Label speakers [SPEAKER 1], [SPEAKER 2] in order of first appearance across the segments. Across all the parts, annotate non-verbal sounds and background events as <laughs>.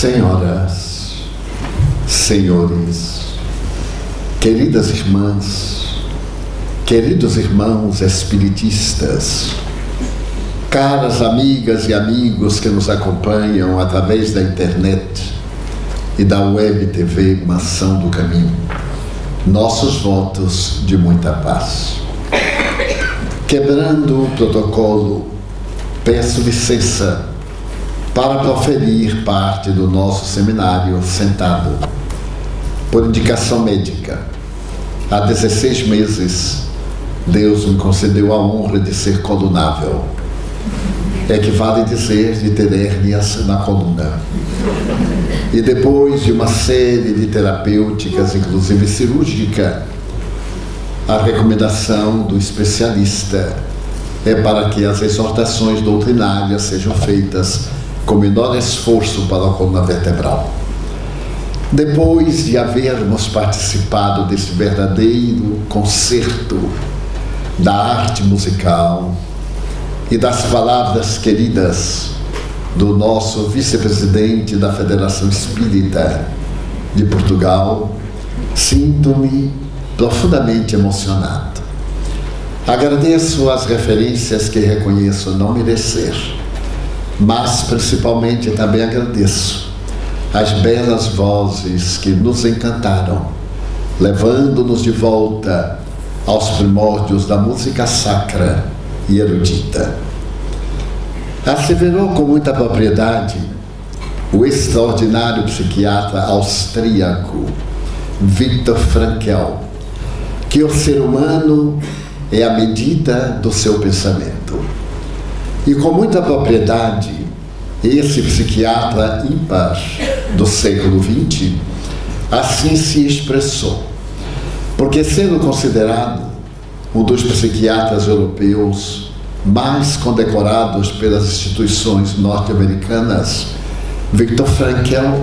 [SPEAKER 1] Senhoras, senhores, queridas irmãs, queridos irmãos espiritistas, caras amigas e amigos que nos acompanham através da internet e da web TV Mação do Caminho, nossos votos de muita paz. Quebrando o protocolo, peço licença para proferir parte do nosso seminário sentado. Por indicação médica, há 16 meses, Deus me concedeu a honra de ser colunável. Equivale dizer de ter hérnias na coluna. E depois de uma série de terapêuticas, inclusive cirúrgica, a recomendação do especialista é para que as exortações doutrinárias sejam feitas com menor esforço para a coluna vertebral. Depois de havermos participado desse verdadeiro concerto da arte musical e das palavras queridas do nosso vice-presidente da Federação Espírita de Portugal, sinto-me profundamente emocionado. Agradeço as referências que reconheço não merecer mas principalmente também agradeço as belas vozes que nos encantaram, levando-nos de volta aos primórdios da música sacra e erudita. Asseverou com muita propriedade o extraordinário psiquiatra austríaco Viktor Frankl, que o ser humano é a medida do seu pensamento. E com muita propriedade, esse psiquiatra ímpar do século XX assim se expressou. Porque, sendo considerado um dos psiquiatras europeus mais condecorados pelas instituições norte-americanas, Viktor Frankl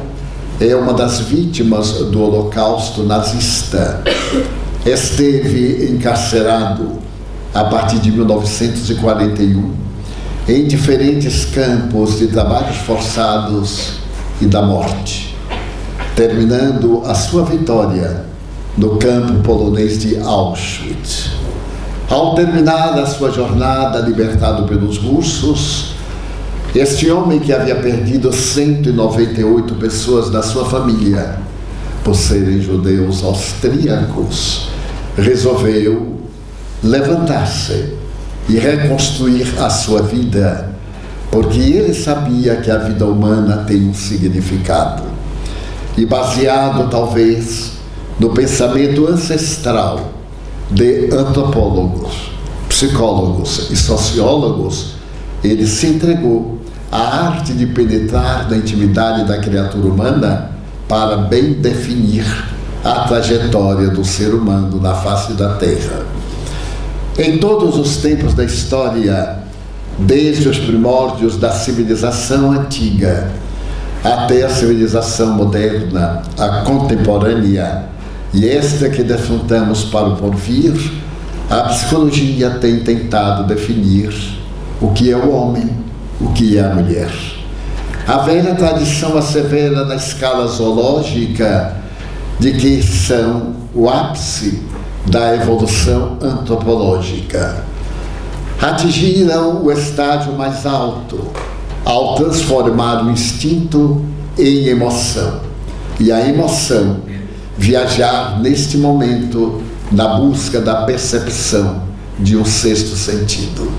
[SPEAKER 1] é uma das vítimas do Holocausto nazista. Esteve encarcerado a partir de 1941 em diferentes campos de trabalhos forçados e da morte, terminando a sua vitória no campo polonês de Auschwitz. Ao terminar a sua jornada libertado pelos russos, este homem que havia perdido 198 pessoas da sua família por serem judeus austríacos, resolveu levantar-se e reconstruir a sua vida, porque ele sabia que a vida humana tem um significado. E baseado talvez no pensamento ancestral de antropólogos, psicólogos e sociólogos, ele se entregou à arte de penetrar na intimidade da criatura humana para bem definir a trajetória do ser humano na face da Terra. Em todos os tempos da história, desde os primórdios da civilização antiga até a civilização moderna, a contemporânea, e esta que defrontamos para o porvir, a psicologia tem tentado definir o que é o homem, o que é a mulher. A velha tradição assevera na escala zoológica de que são o ápice da evolução antropológica. Atingiram o estágio mais alto ao transformar o instinto em emoção. E a emoção viajar neste momento na busca da percepção de um sexto sentido.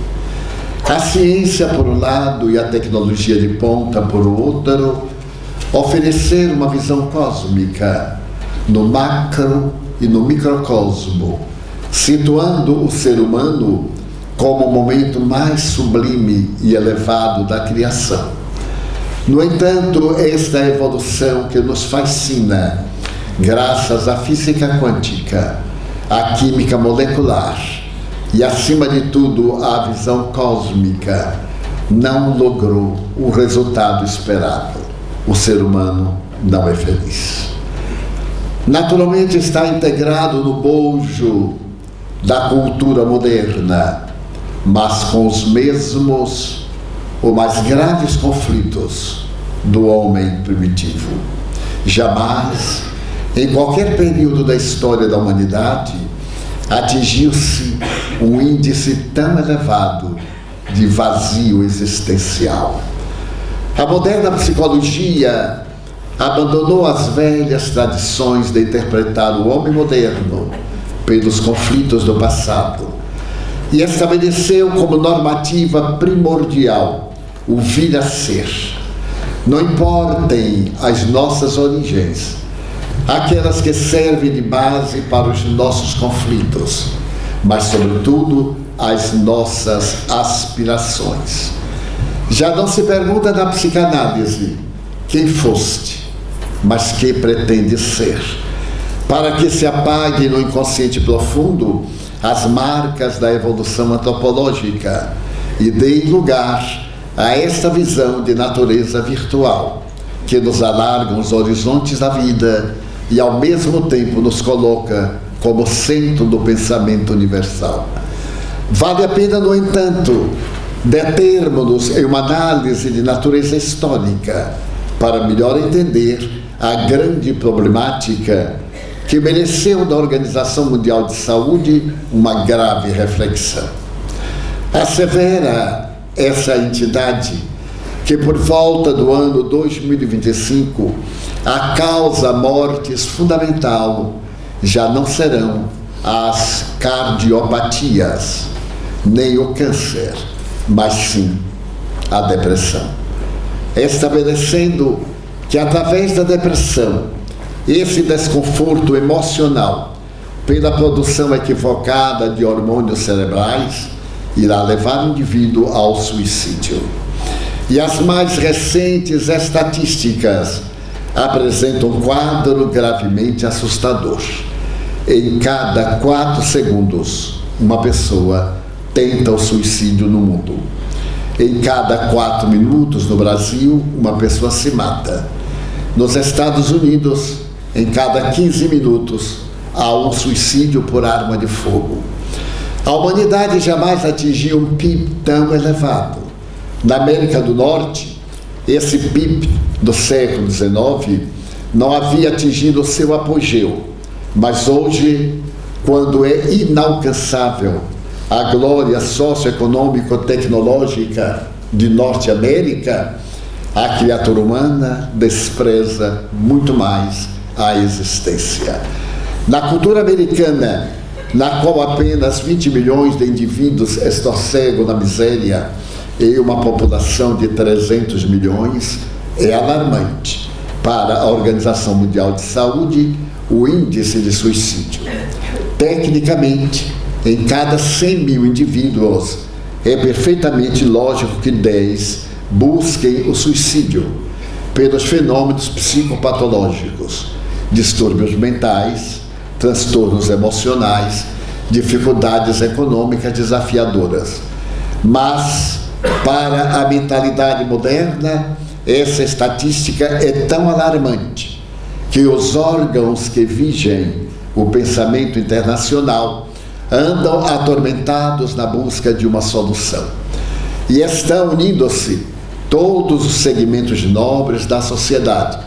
[SPEAKER 1] A ciência, por um lado, e a tecnologia de ponta, por outro, oferecer uma visão cósmica no macro e no microcosmo, situando o ser humano como o momento mais sublime e elevado da criação. No entanto, esta evolução que nos fascina, graças à física quântica, à química molecular e, acima de tudo, à visão cósmica, não logrou o resultado esperado. O ser humano não é feliz naturalmente está integrado no bojo da cultura moderna, mas com os mesmos ou mais graves conflitos do homem primitivo. Jamais, em qualquer período da história da humanidade, atingiu-se um índice tão elevado de vazio existencial. A moderna psicologia abandonou as velhas tradições de interpretar o homem moderno pelos conflitos do passado e estabeleceu como normativa primordial o vir a ser. Não importem as nossas origens, aquelas que servem de base para os nossos conflitos, mas, sobretudo, as nossas aspirações. Já não se pergunta na psicanálise quem foste, mas que pretende ser, para que se apague no inconsciente profundo as marcas da evolução antropológica e dê lugar a esta visão de natureza virtual, que nos alarga os horizontes da vida e ao mesmo tempo nos coloca como centro do pensamento universal. Vale a pena, no entanto, determos-nos em uma análise de natureza histórica para melhor entender a grande problemática que mereceu da Organização Mundial de Saúde uma grave reflexão. Assevera essa entidade que por volta do ano 2025 a causa mortes fundamental já não serão as cardiopatias, nem o câncer, mas sim a depressão. Estabelecendo que através da depressão, esse desconforto emocional, pela produção equivocada de hormônios cerebrais, irá levar o indivíduo ao suicídio. E as mais recentes estatísticas apresentam um quadro gravemente assustador. Em cada quatro segundos, uma pessoa tenta o suicídio no mundo. Em cada quatro minutos no Brasil, uma pessoa se mata. Nos Estados Unidos, em cada 15 minutos, há um suicídio por arma de fogo. A humanidade jamais atingiu um PIB tão elevado. Na América do Norte, esse PIB do século XIX não havia atingido seu apogeu, mas hoje, quando é inalcançável a glória socioeconômico-tecnológica de Norte América, a criatura humana despreza muito mais a existência. Na cultura americana, na qual apenas 20 milhões de indivíduos estorcegam na miséria e uma população de 300 milhões, é alarmante para a Organização Mundial de Saúde o índice de suicídio. Tecnicamente, em cada 100 mil indivíduos, é perfeitamente lógico que 10 busquem o suicídio pelos fenômenos psicopatológicos, distúrbios mentais, transtornos emocionais, dificuldades econômicas desafiadoras. Mas, para a mentalidade moderna, essa estatística é tão alarmante que os órgãos que vigem o pensamento internacional andam atormentados na busca de uma solução. E estão unindo-se todos os segmentos nobres da sociedade: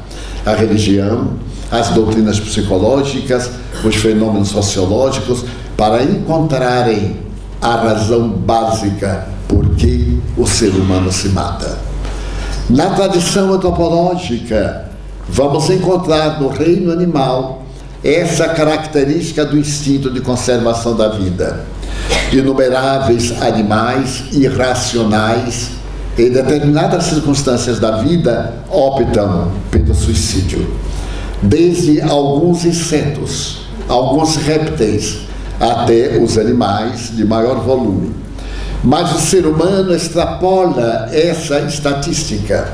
[SPEAKER 1] a religião, as doutrinas psicológicas, os fenômenos sociológicos, para encontrarem a razão básica por que o ser humano se mata. Na tradição antropológica, vamos encontrar no reino animal essa característica do instinto de conservação da vida. Inumeráveis animais irracionais, em determinadas circunstâncias da vida, optam pelo suicídio desde alguns insetos, alguns répteis, até os animais de maior volume. Mas o ser humano extrapola essa estatística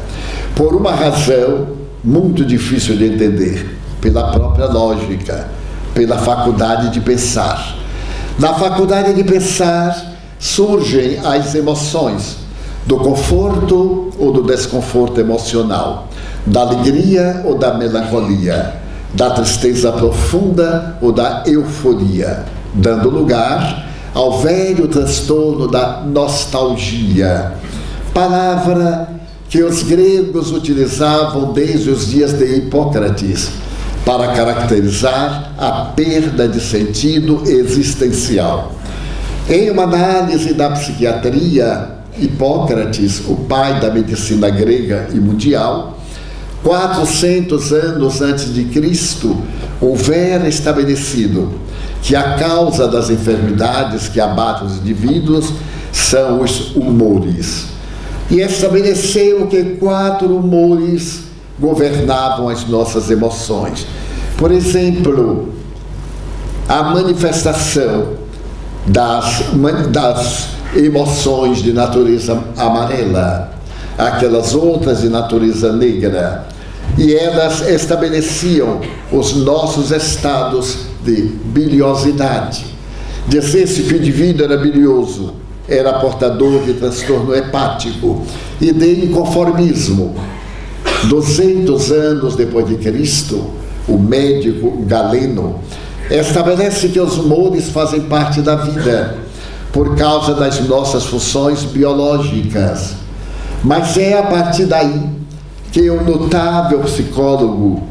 [SPEAKER 1] por uma razão muito difícil de entender, pela própria lógica, pela faculdade de pensar. Na faculdade de pensar surgem as emoções do conforto ou do desconforto emocional da alegria ou da melancolia, da tristeza profunda ou da euforia, dando lugar ao velho transtorno da nostalgia, palavra que os gregos utilizavam desde os dias de Hipócrates para caracterizar a perda de sentido existencial. Em uma análise da psiquiatria, Hipócrates, o pai da medicina grega e mundial, 400 anos antes de Cristo, houvera estabelecido que a causa das enfermidades que abatem os indivíduos são os humores. E estabeleceu que quatro humores governavam as nossas emoções. Por exemplo, a manifestação das, das emoções de natureza amarela, aquelas outras de natureza negra, e elas estabeleciam os nossos estados de biliosidade. Dizesse que o indivíduo era bilioso, era portador de transtorno hepático e de inconformismo. 200 anos depois de Cristo, o médico Galeno estabelece que os humores fazem parte da vida por causa das nossas funções biológicas. Mas é a partir daí que o notável psicólogo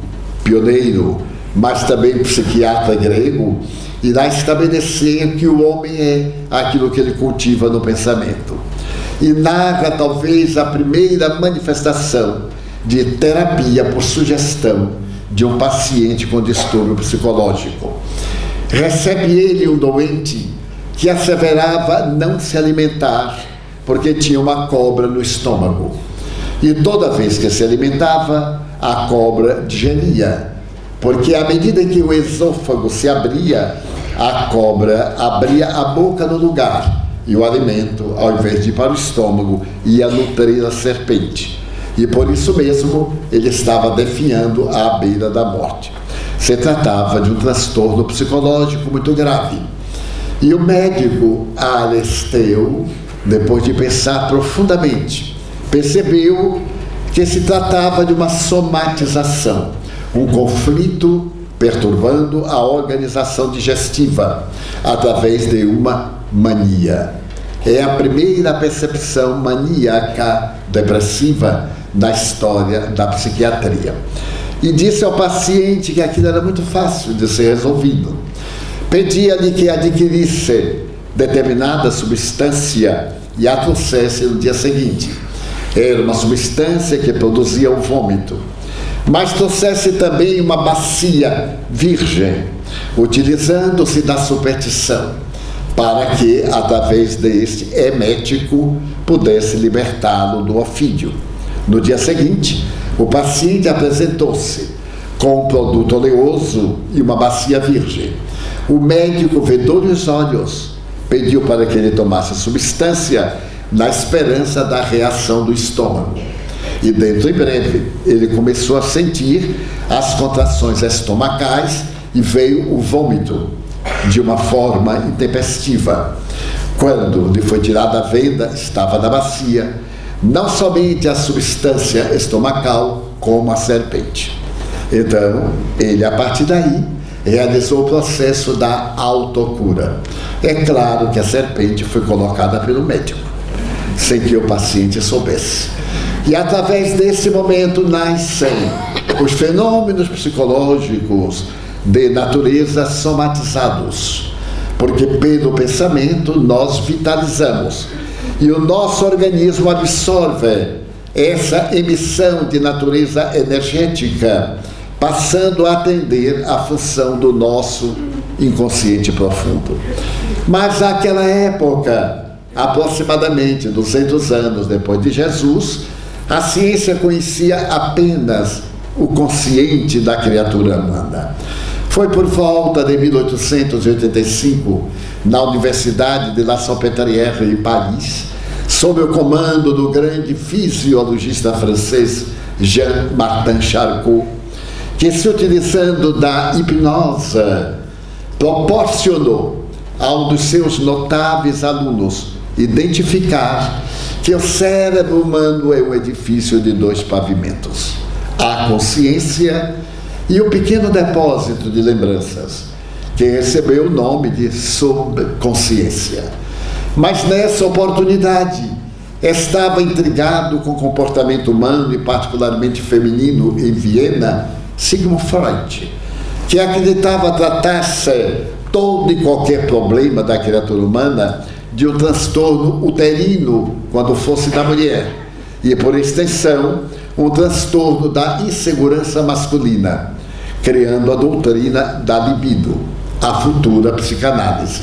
[SPEAKER 1] pioneiro, mas também psiquiatra grego, irá estabelecer que o homem é aquilo que ele cultiva no pensamento. E narra talvez a primeira manifestação de terapia por sugestão de um paciente com distúrbio psicológico. Recebe ele um doente que asseverava não se alimentar porque tinha uma cobra no estômago. E toda vez que se alimentava, a cobra digeria, porque à medida que o esôfago se abria, a cobra abria a boca no lugar e o alimento, ao invés de ir para o estômago, ia nutrir a serpente. E por isso mesmo ele estava definhando à beira da morte. Se tratava de um transtorno psicológico muito grave. E o médico Alesteu, depois de pensar profundamente, percebeu que se tratava de uma somatização, um conflito perturbando a organização digestiva através de uma mania. É a primeira percepção maníaca depressiva na história da psiquiatria. E disse ao paciente que aquilo era muito fácil de ser resolvido. Pedia-lhe que adquirisse determinada substância e a trouxesse no dia seguinte. Era uma substância que produzia o vômito mas trouxesse também uma bacia virgem, utilizando-se da superstição, para que, através deste emético, pudesse libertá-lo do ofídio. No dia seguinte, o paciente apresentou-se com um produto oleoso e uma bacia virgem. O médico vedou-lhe os olhos, pediu para que ele tomasse a substância na esperança da reação do estômago. E dentro em breve ele começou a sentir as contrações estomacais e veio o vômito de uma forma intempestiva. Quando lhe foi tirada a venda, estava na bacia não somente a substância estomacal, como a serpente. Então, ele a partir daí realizou o processo da autocura. É claro que a serpente foi colocada pelo médico, sem que o paciente soubesse. E através desse momento nascem os fenômenos psicológicos de natureza somatizados, porque pelo pensamento nós vitalizamos e o nosso organismo absorve essa emissão de natureza energética, passando a atender à função do nosso inconsciente profundo. Mas naquela época, aproximadamente 200 anos depois de Jesus, a ciência conhecia apenas o consciente da criatura humana. Foi por volta de 1885, na Universidade de La Salpêtrière, em Paris, sob o comando do grande fisiologista francês Jean-Martin Charcot, que, se utilizando da hipnose, proporcionou a um dos seus notáveis alunos identificar que o cérebro humano é um edifício de dois pavimentos: a consciência e o pequeno depósito de lembranças, que recebeu o nome de subconsciência. Mas nessa oportunidade, estava intrigado com o comportamento humano e particularmente feminino em Viena Sigmund Freud, que acreditava tratar-se todo e qualquer problema da criatura humana de um transtorno uterino quando fosse da mulher e por extensão um transtorno da insegurança masculina, criando a doutrina da libido, a futura psicanálise.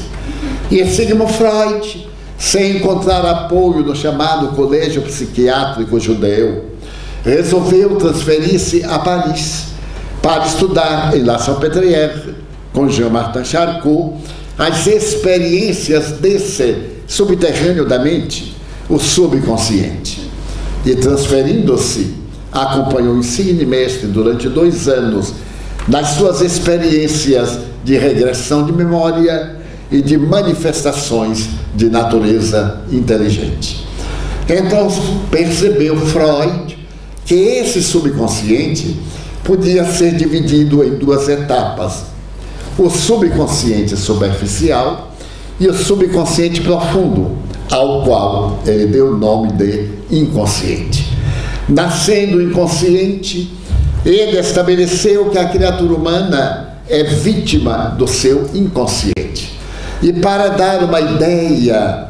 [SPEAKER 1] E Sigmund Freud sem encontrar apoio no chamado Colégio Psiquiátrico Judeu, resolveu transferir-se a Paris para estudar em La Salpêtrière, com Jean-Martin Charcot, as experiências desse subterrâneo da mente, o subconsciente. E transferindo-se, acompanhou o insigne mestre durante dois anos nas suas experiências de regressão de memória e de manifestações de natureza inteligente. Então percebeu Freud que esse subconsciente podia ser dividido em duas etapas: o subconsciente superficial e o subconsciente profundo, ao qual ele deu o nome de inconsciente. Nascendo inconsciente, ele estabeleceu que a criatura humana é vítima do seu inconsciente. E para dar uma ideia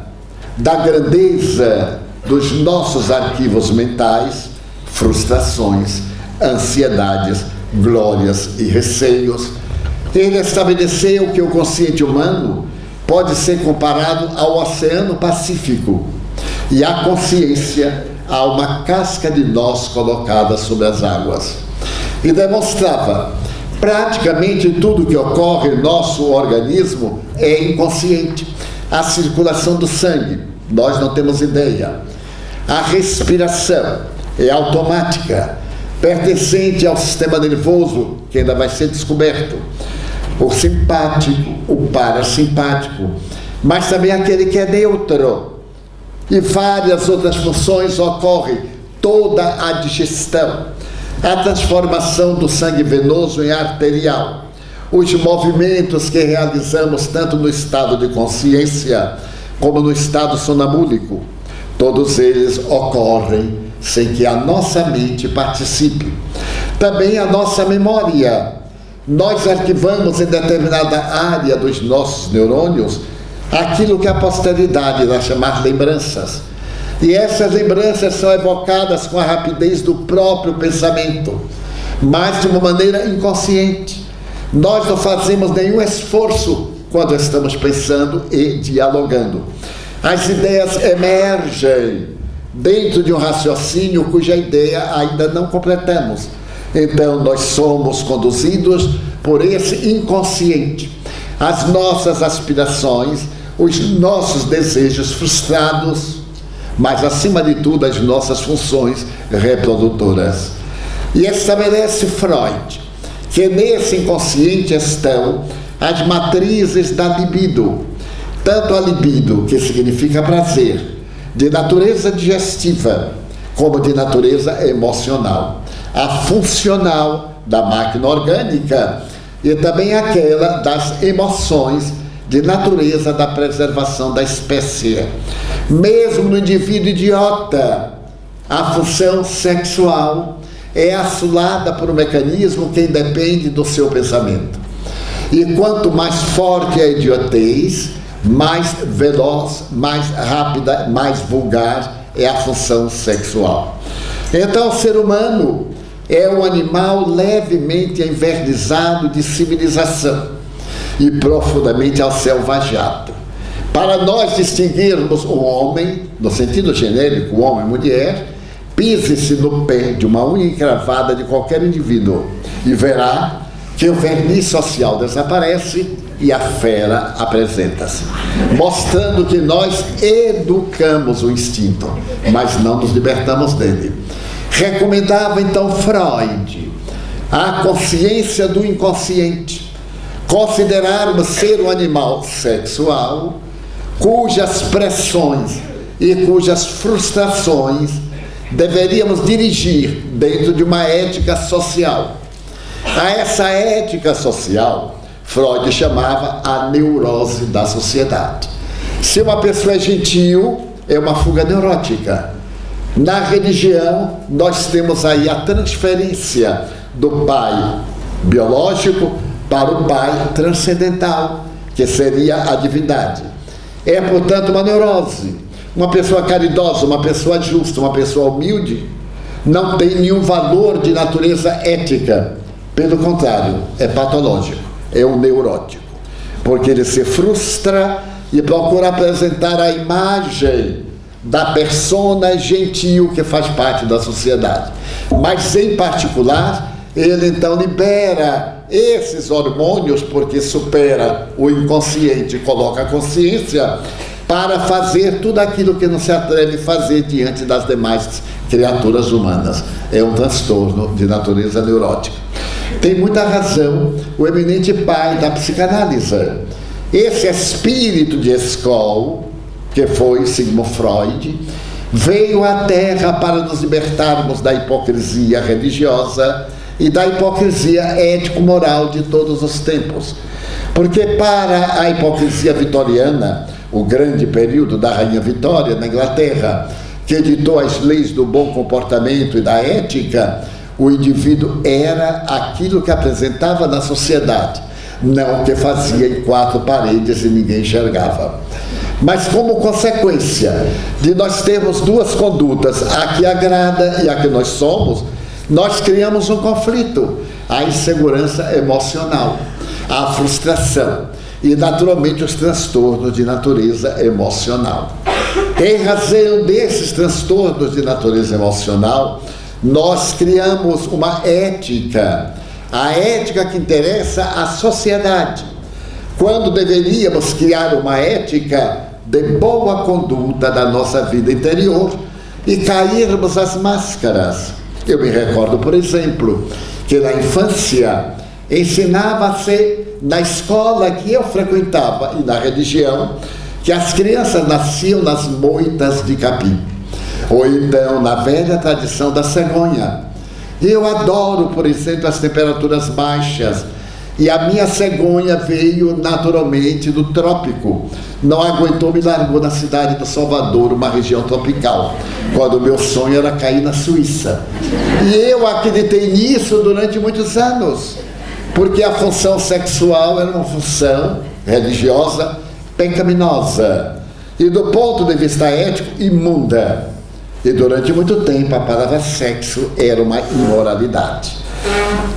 [SPEAKER 1] da grandeza dos nossos arquivos mentais, frustrações, ansiedades, glórias e receios, ele estabeleceu que o consciente humano pode ser comparado ao Oceano Pacífico e a consciência a uma casca de nós colocada sobre as águas. E demonstrava praticamente tudo que ocorre em nosso organismo é inconsciente. A circulação do sangue, nós não temos ideia. A respiração é automática, pertencente ao sistema nervoso, que ainda vai ser descoberto. O simpático, o parasimpático, mas também aquele que é neutro. E várias outras funções ocorrem, toda a digestão a transformação do sangue venoso em arterial, os movimentos que realizamos tanto no estado de consciência como no estado sonambúlico, todos eles ocorrem sem que a nossa mente participe. Também a nossa memória. Nós arquivamos em determinada área dos nossos neurônios aquilo que a posteridade vai chamar lembranças e essas lembranças são evocadas com a rapidez do próprio pensamento, mas de uma maneira inconsciente. Nós não fazemos nenhum esforço quando estamos pensando e dialogando. As ideias emergem dentro de um raciocínio cuja ideia ainda não completamos. Então, nós somos conduzidos por esse inconsciente. As nossas aspirações, os nossos desejos frustrados, mas acima de tudo as nossas funções reprodutoras. E estabelece Freud que nesse inconsciente estão as matrizes da libido, tanto a libido, que significa prazer, de natureza digestiva, como de natureza emocional, a funcional da máquina orgânica e também aquela das emoções de natureza da preservação da espécie. Mesmo no indivíduo idiota, a função sexual é assolada por um mecanismo que independe do seu pensamento. E quanto mais forte a idiotez, mais veloz, mais rápida, mais vulgar é a função sexual. Então, o ser humano é um animal levemente envernizado de civilização e profundamente ao selvajado. Para nós distinguirmos o homem, no sentido genérico, homem e mulher, pise-se no pé de uma unha encravada de qualquer indivíduo e verá que o verniz social desaparece e a fera apresenta-se, mostrando que nós educamos o instinto, mas não nos libertamos dele. Recomendava então Freud a consciência do inconsciente, considerarmos ser um animal sexual cujas pressões e cujas frustrações deveríamos dirigir dentro de uma ética social. A essa ética social, Freud chamava a neurose da sociedade. Se uma pessoa é gentil, é uma fuga neurótica. Na religião, nós temos aí a transferência do pai biológico para o pai transcendental, que seria a divindade. É, portanto, uma neurose. Uma pessoa caridosa, uma pessoa justa, uma pessoa humilde, não tem nenhum valor de natureza ética. Pelo contrário, é patológico, é um neurótico. Porque ele se frustra e procura apresentar a imagem da persona gentil que faz parte da sociedade. Mas, em particular, ele então libera esses hormônios, porque supera o inconsciente e coloca a consciência, para fazer tudo aquilo que não se atreve a fazer diante das demais criaturas humanas. É um transtorno de natureza neurótica. Tem muita razão o eminente pai da psicanálise. Esse espírito de Skoll, que foi Sigmund Freud, veio à Terra para nos libertarmos da hipocrisia religiosa e da hipocrisia ético-moral de todos os tempos. Porque para a hipocrisia vitoriana, o grande período da Rainha Vitória na Inglaterra, que editou as leis do bom comportamento e da ética, o indivíduo era aquilo que apresentava na sociedade, não o que fazia em quatro paredes e ninguém enxergava. Mas como consequência de nós termos duas condutas, a que agrada e a que nós somos, nós criamos um conflito, a insegurança emocional, a frustração e, naturalmente, os transtornos de natureza emocional. Em razão desses transtornos de natureza emocional, nós criamos uma ética, a ética que interessa à sociedade, quando deveríamos criar uma ética de boa conduta da nossa vida interior e cairmos as máscaras. Eu me recordo, por exemplo, que na infância ensinava-se na escola que eu frequentava e na religião que as crianças nasciam nas moitas de capim, ou então na velha tradição da cegonha. Eu adoro, por exemplo, as temperaturas baixas, e a minha cegonha veio naturalmente do trópico. Não aguentou, me largou na cidade do Salvador, uma região tropical, quando o meu sonho era cair na Suíça. E eu acreditei nisso durante muitos anos, porque a função sexual era uma função religiosa pecaminosa e, do ponto de vista ético, imunda. E durante muito tempo a palavra sexo era uma imoralidade.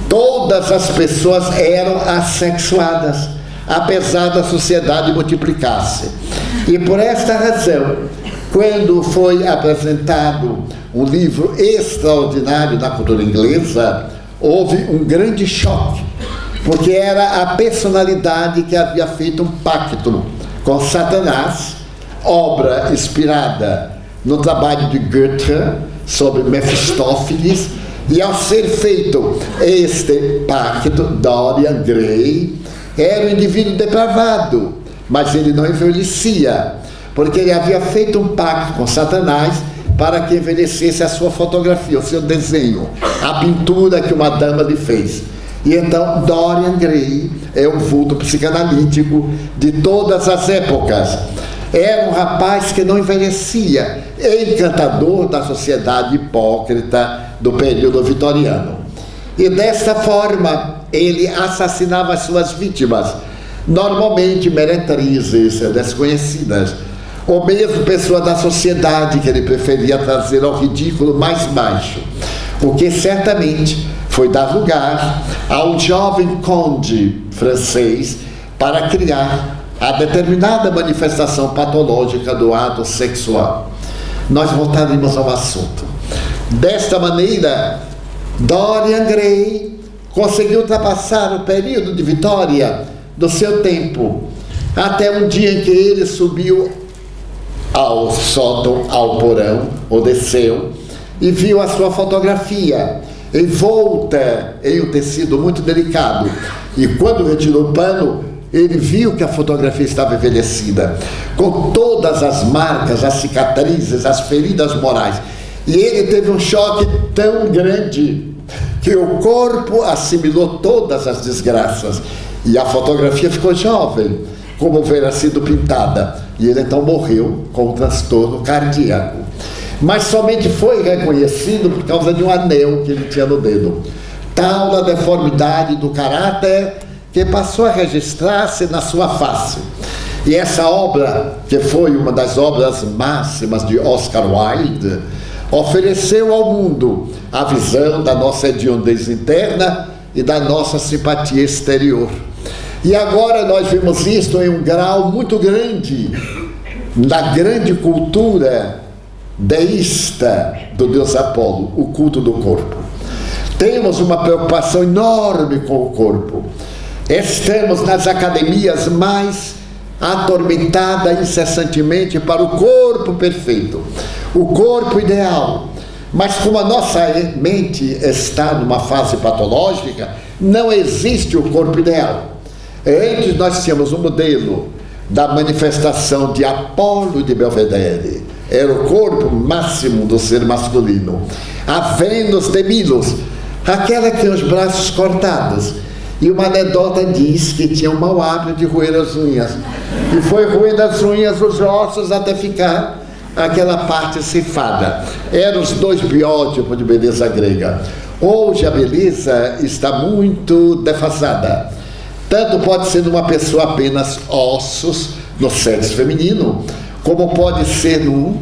[SPEAKER 1] Todas as pessoas eram assexuadas, apesar da sociedade multiplicar-se. E por esta razão, quando foi apresentado um livro extraordinário da cultura inglesa, houve um grande choque, porque era a personalidade que havia feito um pacto com Satanás, obra inspirada no trabalho de Goethe sobre Mefistófeles, e ao ser feito este pacto, Dorian Gray era um indivíduo depravado, mas ele não envelhecia, porque ele havia feito um pacto com Satanás para que envelhecesse a sua fotografia, o seu desenho, a pintura que uma dama lhe fez. E então Dorian Gray é um vulto psicanalítico de todas as épocas. Era um rapaz que não envelhecia, encantador da sociedade hipócrita do período vitoriano. E desta forma, ele assassinava as suas vítimas, normalmente meretrizes desconhecidas, ou mesmo pessoas da sociedade que ele preferia trazer ao ridículo mais baixo, o que certamente foi dar lugar a um jovem conde francês para criar a determinada manifestação patológica do ato sexual. Nós voltaremos ao assunto. Desta maneira, Dorian Gray conseguiu ultrapassar o período de vitória do seu tempo, até um dia em que ele subiu ao sótão, ao porão, ou desceu, e viu a sua fotografia envolta em um tecido muito delicado. E quando retirou o pano, ele viu que a fotografia estava envelhecida, com todas as marcas, as cicatrizes, as feridas morais. E ele teve um choque tão grande que o corpo assimilou todas as desgraças. E a fotografia ficou jovem. como houvera sido pintada. E ele então morreu com um transtorno cardíaco. Mas somente foi reconhecido por causa de um anel que ele tinha no dedo. Tal a deformidade do caráter que passou a registrar-se na sua face. E essa obra, que foi uma das obras máximas de Oscar Wilde, ofereceu ao mundo a visão da nossa hediondez interna e da nossa simpatia exterior. E agora nós vemos isto em um grau muito grande na grande cultura deísta do deus Apolo, o culto do corpo. Temos uma preocupação enorme com o corpo. Estamos nas academias mais atormentada incessantemente para o corpo perfeito, o corpo ideal. Mas como a nossa mente está numa fase patológica, não existe o corpo ideal. Antes nós tínhamos um modelo da manifestação de Apolo de Belvedere. Era o corpo máximo do ser masculino. A Vênus de Milos, aquela que tinha os braços cortados. E uma anedota diz que tinha um mau hábito de roer as unhas. E foi roendo as unhas, os ossos, até ficar aquela parte cifada. Eram os dois biótipos de beleza grega. Hoje a beleza está muito defasada. Tanto pode ser numa pessoa apenas ossos, no sexo feminino, como pode ser num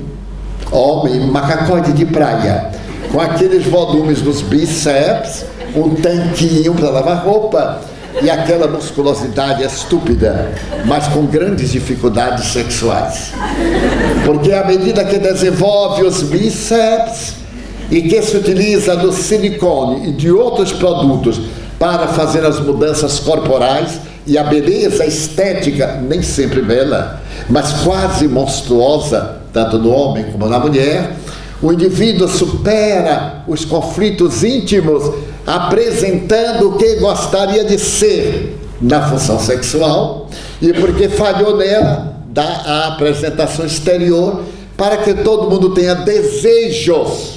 [SPEAKER 1] homem macacode de praia, com aqueles volumes nos bíceps, um tanquinho para lavar roupa e aquela musculosidade estúpida, mas com grandes dificuldades sexuais. Porque à medida que desenvolve os bíceps e que se utiliza do silicone e de outros produtos para fazer as mudanças corporais e a beleza estética, nem sempre bela, mas quase monstruosa, tanto no homem como na mulher, o indivíduo supera os conflitos íntimos apresentando o que gostaria de ser na função sexual e porque falhou nela, dá a apresentação exterior para que todo mundo tenha desejos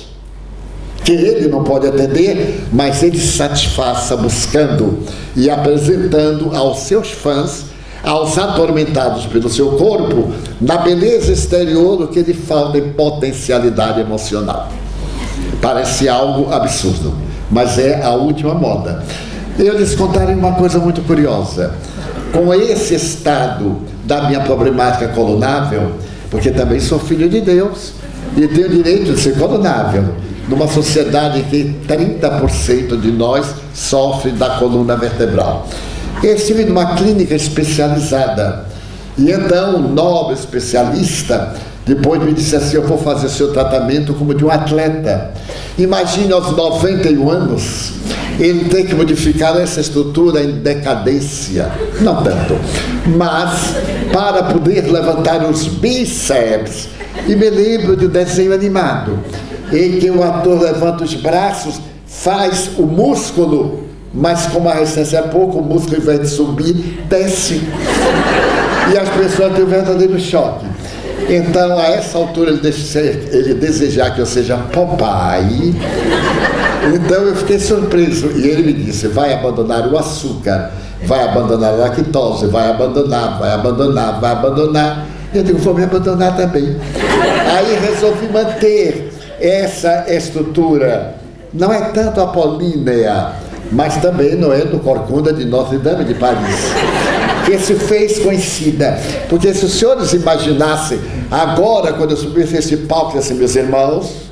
[SPEAKER 1] que ele não pode atender, mas ele satisfaça buscando e apresentando aos seus fãs, aos atormentados pelo seu corpo, na beleza exterior o que lhe falta em potencialidade emocional. Parece algo absurdo, mas é a última moda. Eu lhes contarei uma coisa muito curiosa. Com esse estado da minha problemática colunável, porque também sou filho de Deus e tenho direito de ser colunável numa sociedade que 30% de nós sofre da coluna vertebral. Eu estive numa clínica especializada e então o nobre especialista depois me disse assim: Eu vou fazer seu tratamento como de um atleta. Imagine aos 91 anos ele ter que modificar essa estrutura em decadência. Não tanto, mas para poder levantar os bíceps. E me lembro de um desenho animado em que o ator levanta os braços, faz o músculo, mas como a resistência é pouco, o músculo, ao invés de subir, desce. E as pessoas têm um verdadeiro choque. Então, a essa altura, ele, ele desejar que eu seja Popeye. Então, eu fiquei surpreso. E ele me disse: vai abandonar o açúcar, vai abandonar a lactose, vai abandonar, vai abandonar, vai abandonar. Eu digo: vou me abandonar também. Aí resolvi manter essa estrutura não é tanto apolínea, mas também não é do Corcunda de Notre Dame de Paris, que se fez conhecida. Porque se os senhores imaginassem, agora, quando eu subisse esse palco, assim, meus irmãos,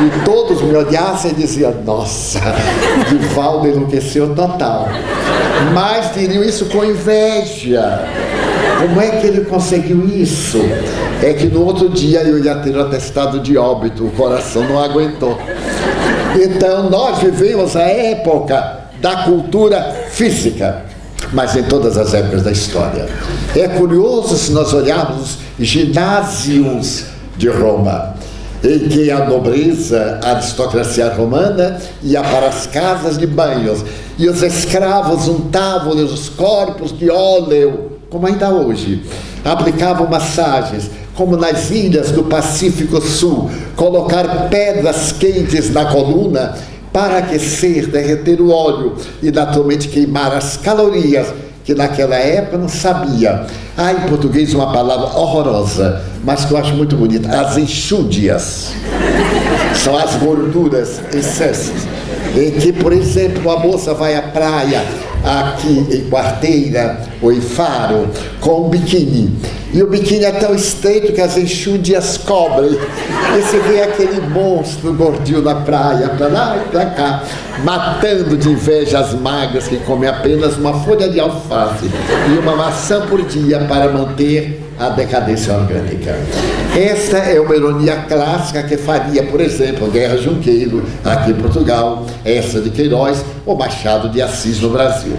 [SPEAKER 1] e todos me olhassem e diziam, nossa, Divaldo enlouqueceu total. Mas diriam isso com inveja. Como é que ele conseguiu isso? É que no outro dia eu ia ter um atestado de óbito, o coração não aguentou. Então nós vivemos a época da cultura física, mas em todas as épocas da história. É curioso se nós olharmos os ginásios de Roma, em que a nobreza, a aristocracia romana ia para as casas de banhos e os escravos untavam os corpos de óleo como ainda hoje, aplicavam massagens, como nas ilhas do Pacífico Sul, colocar pedras quentes na coluna para aquecer, derreter o óleo e naturalmente queimar as calorias que naquela época não sabia. Há em português uma palavra horrorosa, mas que eu acho muito bonita: as enxúndias. São as gorduras, excessos. Em que, por exemplo, a moça vai à praia aqui em Quarteira ou em Faro com um biquíni. E o biquíni é tão estreito que as enxúndias cobrem. E você vê aquele monstro gordinho na praia, para lá e para cá, matando de inveja as magras que comem apenas uma folha de alface e uma maçã por dia para manter a decadência orgânica. Esta é uma ironia clássica que faria, por exemplo, Guerra Junqueiro, aqui em Portugal, essa de Queiroz, ou Machado de Assis no Brasil.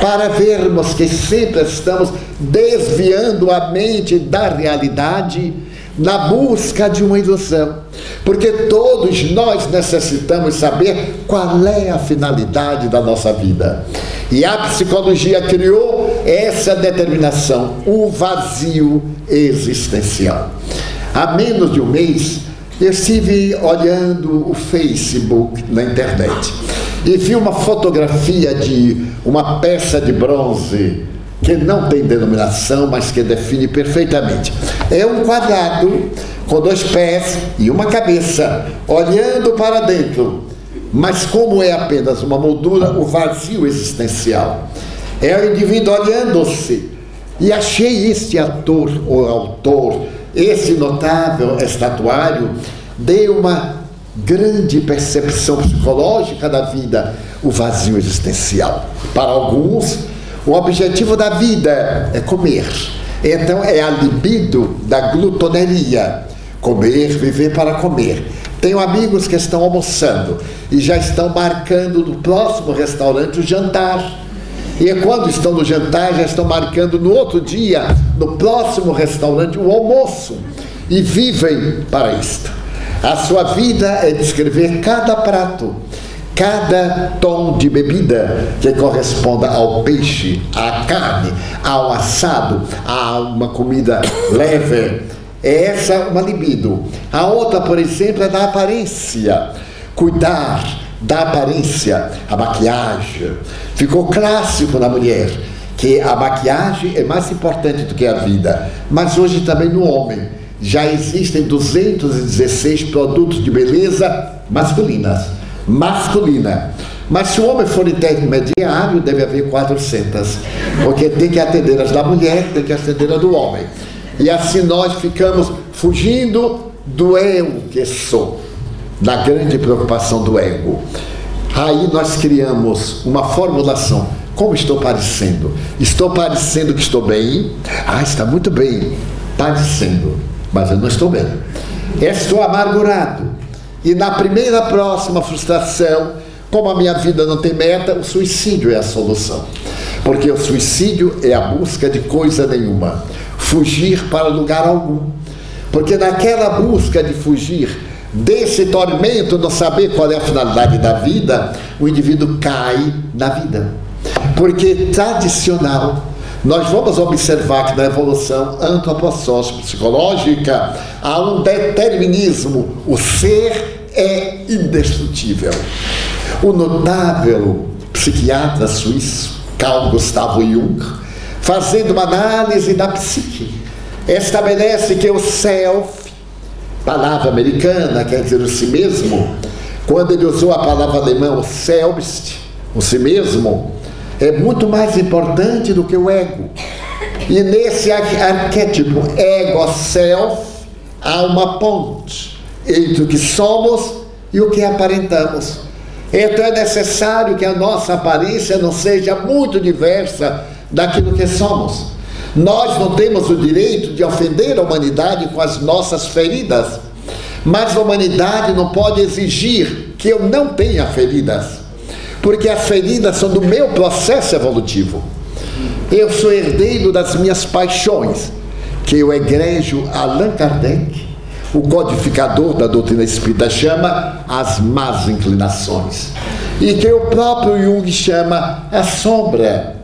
[SPEAKER 1] Para vermos que sempre estamos desviando a mente da realidade na busca de uma ilusão. Porque todos nós necessitamos saber qual é a finalidade da nossa vida. E a psicologia criou essa determinação, o vazio existencial. Há menos de um mês, eu estive olhando o Facebook na internet e vi uma fotografia de uma peça de bronze que não tem denominação, mas que define perfeitamente. É um quadrado com dois pés e uma cabeça, olhando para dentro. Mas como é apenas uma moldura, o vazio existencial. É o indivíduo olhando-se. E achei este ator ou autor, esse notável estatuário, de uma grande percepção psicológica da vida, o vazio existencial. Para alguns, o objetivo da vida é comer. Então é a libido da glutoneria. Comer, viver para comer. Tenho amigos que estão almoçando e já estão marcando no próximo restaurante o jantar. E quando estão no jantar, já estão marcando no outro dia, no próximo restaurante, o almoço. E vivem para isto. A sua vida é descrever cada prato cada tom de bebida que corresponda ao peixe, à carne, ao assado, a uma comida leve. Essa é uma libido. A outra, por exemplo, é da aparência. Cuidar da aparência, a maquiagem. Ficou clássico na mulher que a maquiagem é mais importante do que a vida, mas hoje também no homem. Já existem 216 produtos de beleza masculinas masculina. Mas se o homem for intermediário, deve haver 400, porque tem que atender as da mulher, tem que atender as do homem. E assim nós ficamos fugindo do eu que sou, da grande preocupação do ego. Aí nós criamos uma formulação. Como estou parecendo? Estou parecendo que estou bem? Ah, está muito bem. Parecendo, mas eu não estou bem. Estou amargurado. E na primeira próxima frustração, como a minha vida não tem meta, o suicídio é a solução. Porque o suicídio é a busca de coisa nenhuma, fugir para lugar algum. Porque naquela busca de fugir desse tormento, não saber qual é a finalidade da vida, o indivíduo cai na vida. Porque tradicional, nós vamos observar que na evolução antropossófica psicológica há um determinismo, o ser é indestrutível. O notável psiquiatra suíço Carl Gustavo Jung, fazendo uma análise da psique, estabelece que o self, palavra americana, quer dizer o si mesmo, quando ele usou a palavra alemã, o selbst, o si mesmo, é muito mais importante do que o ego. E nesse arquétipo ego-self há uma ponte entre o que somos e o que aparentamos. Então é necessário que a nossa aparência não seja muito diversa daquilo que somos. Nós não temos o direito de ofender a humanidade com as nossas feridas, mas a humanidade não pode exigir que eu não tenha feridas, porque as feridas são do meu processo evolutivo. Eu sou herdeiro das minhas paixões, que o egregio Allan Kardec o codificador da doutrina espírita chama as más inclinações. E que o próprio Jung chama a sombra.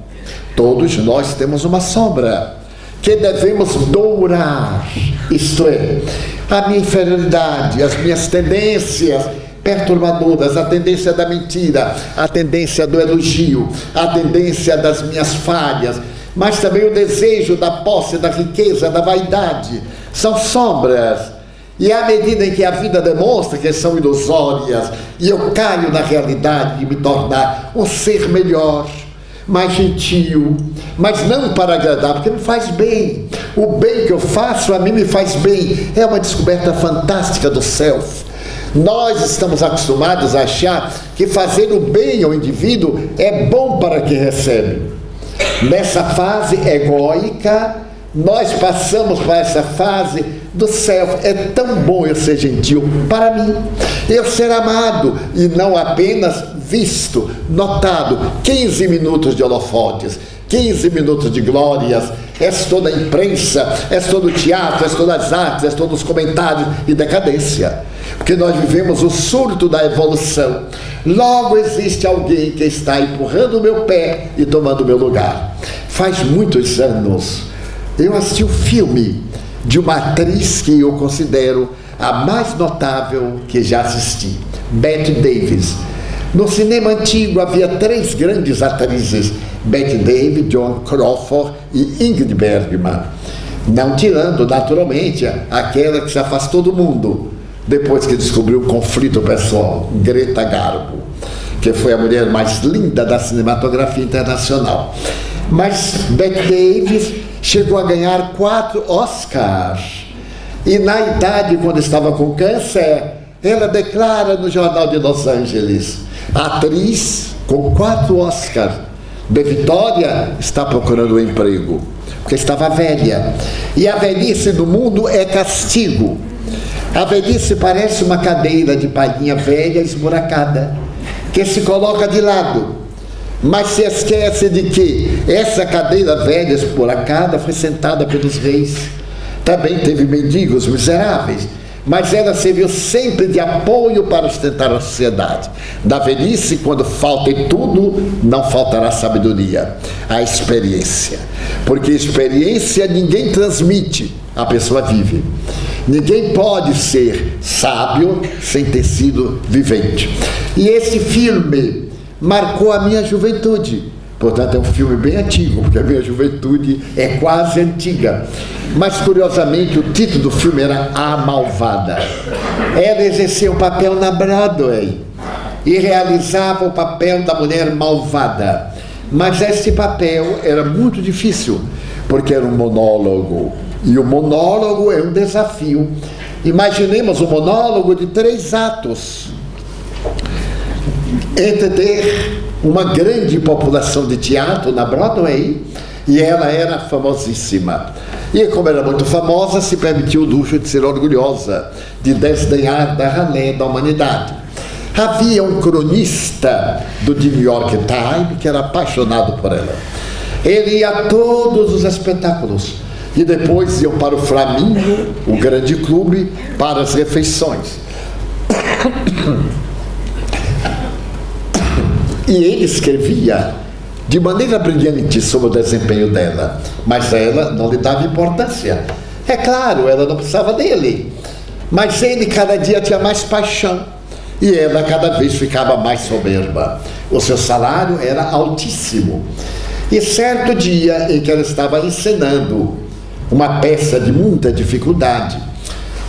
[SPEAKER 1] Todos nós temos uma sombra que devemos dourar, isto é, a minha inferioridade, as minhas tendências perturbadoras, a tendência da mentira, a tendência do elogio, a tendência das minhas falhas, mas também o desejo da posse, da riqueza, da vaidade. São sombras. E à medida em que a vida demonstra que são ilusórias, e eu caio na realidade de me tornar um ser melhor, mais gentil, mas não para agradar, porque me faz bem. O bem que eu faço a mim me faz bem. É uma descoberta fantástica do self. Nós estamos acostumados a achar que fazer o bem ao indivíduo é bom para quem recebe. Nessa fase egóica, nós passamos para essa fase do self. É tão bom eu ser gentil para mim, eu ser amado e não apenas visto, notado. 15 minutos de holofotes, 15 minutos de glórias, és toda a imprensa, és todo o teatro, és todas as artes, és todos os comentários e decadência. Porque nós vivemos o surto da evolução. Logo existe alguém que está empurrando o meu pé e tomando o meu lugar. Faz muitos anos eu assisti o um filme de uma atriz que eu considero a mais notável que já assisti, Bette Davis. No cinema antigo havia três grandes atrizes, Bette Davis, John Crawford e Ingrid Bergman. Não tirando, naturalmente, aquela que se afastou do mundo depois que descobriu o conflito pessoal, Greta Garbo, que foi a mulher mais linda da cinematografia internacional. Mas Bette Davis chegou a ganhar quatro Oscars. E na idade, quando estava com câncer, ela declara no Jornal de Los Angeles: atriz com quatro Oscars. De Vitória está procurando um emprego, porque estava velha. E a velhice do mundo é castigo. A velhice parece uma cadeira de palhinha velha esburacada, que se coloca de lado mas se esquece de que essa cadeira velha esporacada foi sentada pelos reis. Também teve mendigos miseráveis, mas ela serviu sempre de apoio para sustentar a sociedade. Da velhice, quando falta em tudo, não faltará sabedoria, a experiência. Porque experiência ninguém transmite, a pessoa vive. Ninguém pode ser sábio sem ter sido vivente. E esse filme marcou a minha juventude. Portanto, é um filme bem antigo, porque a minha juventude é quase antiga. Mas, curiosamente, o título do filme era A Malvada. Ela exercia o papel na Broadway e realizava o papel da mulher malvada. Mas esse papel era muito difícil, porque era um monólogo. E o monólogo é um desafio. Imaginemos um monólogo de três atos entre ter uma grande população de teatro na Broadway e ela era famosíssima. E como era muito famosa, se permitiu o luxo de ser orgulhosa, de desdenhar da ralé da humanidade. Havia um cronista do New York Times que era apaixonado por ela. Ele ia a todos os espetáculos e depois iam para o Flamingo, o grande clube, para as refeições. E ele escrevia de maneira brilhante sobre o desempenho dela, mas ela não lhe dava importância. É claro, ela não precisava dele, mas ele cada dia tinha mais paixão e ela cada vez ficava mais soberba. O seu salário era altíssimo. E certo dia em que ela estava encenando uma peça de muita dificuldade,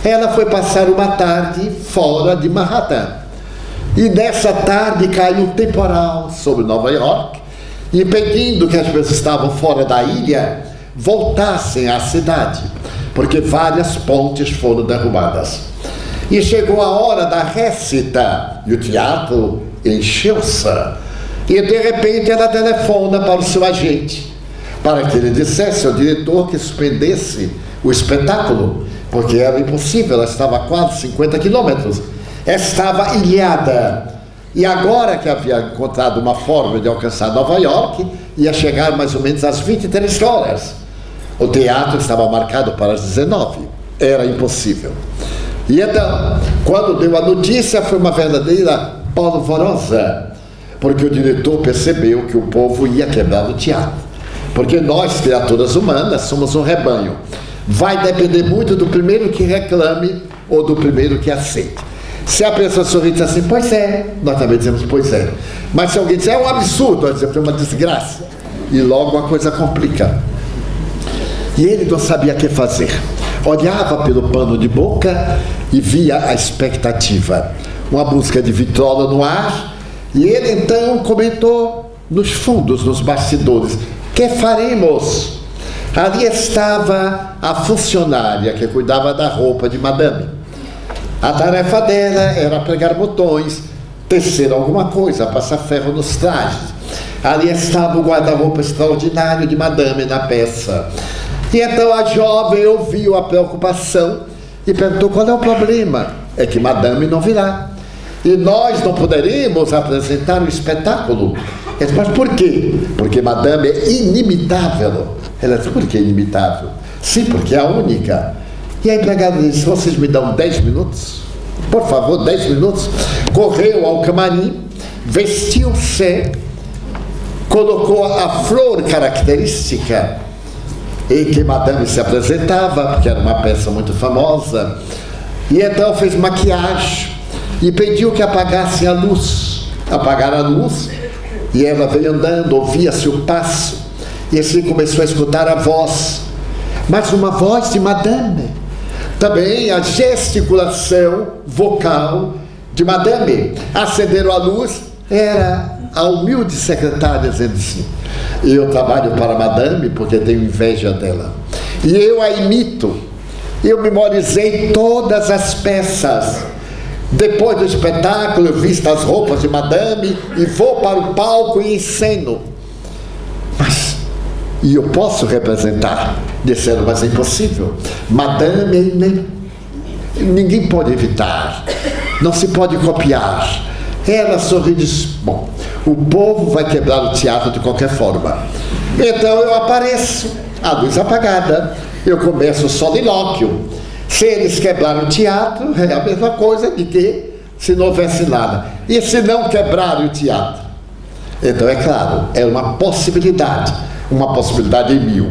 [SPEAKER 1] ela foi passar uma tarde fora de Manhattan. E nessa tarde caiu um temporal sobre Nova York, impedindo que as pessoas que estavam fora da ilha voltassem à cidade, porque várias pontes foram derrubadas. E chegou a hora da récita, e o teatro encheu-se. E de repente ela telefona para o seu agente, para que ele dissesse ao diretor que suspendesse o espetáculo, porque era impossível, ela estava a quase 50 quilômetros estava ilhada. E agora que havia encontrado uma forma de alcançar Nova York, ia chegar mais ou menos às 23 horas. O teatro estava marcado para as 19. Era impossível. E então, quando deu a notícia, foi uma verdadeira polvorosa, porque o diretor percebeu que o povo ia quebrar o teatro. Porque nós, criaturas humanas, somos um rebanho. Vai depender muito do primeiro que reclame ou do primeiro que aceite. Se a pessoa sorri e assim, pois é, nós também dizemos, pois é. Mas se alguém disser, é um absurdo, nós dizemos, é uma desgraça. E logo a coisa complica. E ele não sabia o que fazer. Olhava pelo pano de boca e via a expectativa. Uma busca de vitrola no ar. E ele então comentou nos fundos, nos bastidores: que faremos? Ali estava a funcionária que cuidava da roupa de madame. A tarefa dela era pregar botões, tecer alguma coisa, passar ferro nos trajes. Ali estava o guarda-roupa extraordinário de madame na peça. E então a jovem ouviu a preocupação e perguntou qual é o problema. É que madame não virá. E nós não poderíamos apresentar o espetáculo. Disse, mas por quê? Porque madame é inimitável. Ela disse, por que inimitável? Sim, porque é a única. E a empregada disse, vocês me dão 10 minutos? Por favor, 10 minutos. Correu ao camarim, vestiu-se, colocou a flor característica em que Madame se apresentava, porque era uma peça muito famosa, e então fez maquiagem e pediu que apagasse a luz. Apagaram a luz e ela veio andando, ouvia-se o passo, e assim começou a escutar a voz, mas uma voz de Madame. Também a gesticulação vocal de Madame. Acenderam a luz, era a humilde secretária dizendo assim: Eu trabalho para Madame porque tenho inveja dela. E eu a imito. Eu memorizei todas as peças. Depois do espetáculo, eu visto as roupas de Madame e vou para o palco e ensino. Mas, e eu posso representar? Disseram, mas é impossível. Madame, nem, ninguém pode evitar. Não se pode copiar. Ela sorri e disse: Bom, o povo vai quebrar o teatro de qualquer forma. Então eu apareço, a luz apagada, eu começo o solilóquio. Se eles quebraram o teatro, é a mesma coisa de que se não houvesse nada. E se não quebrarem o teatro? Então, é claro, é uma possibilidade, uma possibilidade em mil.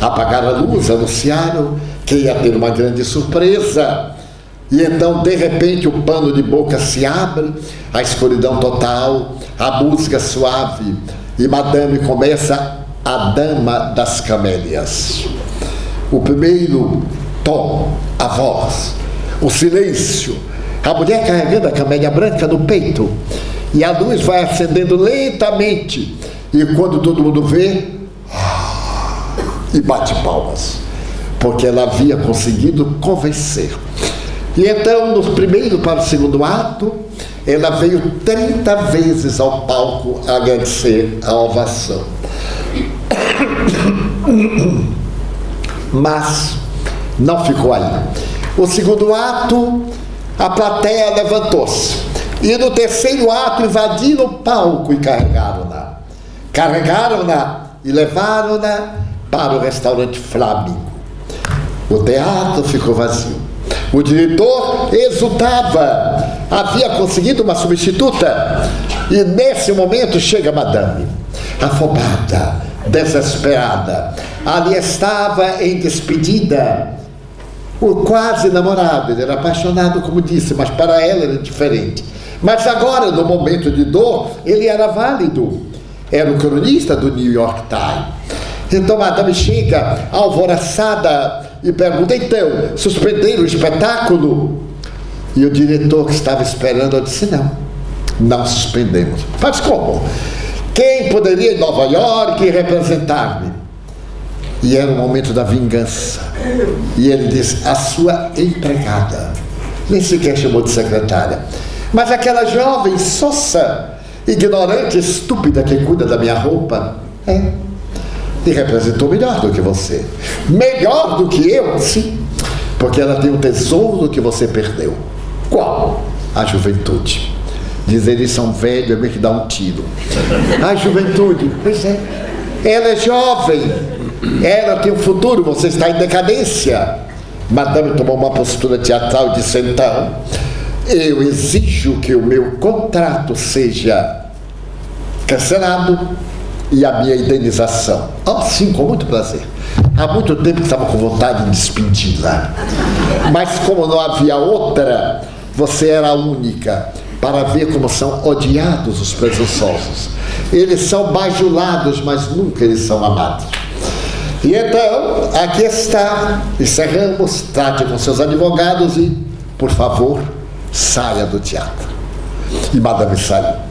[SPEAKER 1] Apagaram a luz, anunciaram que ia ter uma grande surpresa. E então, de repente, o pano de boca se abre, a escuridão total, a música suave, e Madame começa a Dama das Camélias. O primeiro tom, a voz, o silêncio, a mulher carregando a camélia branca no peito, e a luz vai acendendo lentamente, e quando todo mundo vê, e bate palmas, porque ela havia conseguido convencer. E então, no primeiro para o segundo ato, ela veio 30 vezes ao palco agradecer a ovação. Mas não ficou aí. O segundo ato, a plateia levantou-se. E no terceiro ato invadiram o palco e carregaram-na. Carregaram-na e levaram-na para o restaurante Flamengo. O teatro ficou vazio. O diretor exultava, havia conseguido uma substituta. E nesse momento chega madame, afobada, desesperada. Ali estava em despedida o quase namorado, ele era apaixonado, como disse, mas para ela era diferente. Mas agora, no momento de dor, ele era válido. Era o cronista do New York Times. Então, madame chega alvoroçada e pergunta: então, suspenderam o espetáculo? E o diretor que estava esperando disse: não, não suspendemos. Mas como? Quem poderia em Nova York representar-me? E era o momento da vingança. E ele disse: a sua empregada. Nem sequer chamou de secretária. Mas aquela jovem sossa, ignorante, estúpida que cuida da minha roupa, é e representou melhor do que você. Melhor do que eu? Sim. Porque ela tem o tesouro que você perdeu. Qual? A juventude. Dizer isso a um velho é meio que dar um tiro. A juventude, pois é. Ela é jovem. Ela tem um futuro, você está em decadência. Madame tomou uma postura teatral e disse então, eu exijo que o meu contrato seja cancelado e a minha indenização. Oh, sim, com muito prazer. Há muito tempo que estava com vontade de despedir lá. Mas como não havia outra, você era a única para ver como são odiados os presunçosos. Eles são bajulados, mas nunca eles são amados. E então, aqui está, encerramos, trate com seus advogados e, por favor, saia do teatro. E Madame saiu.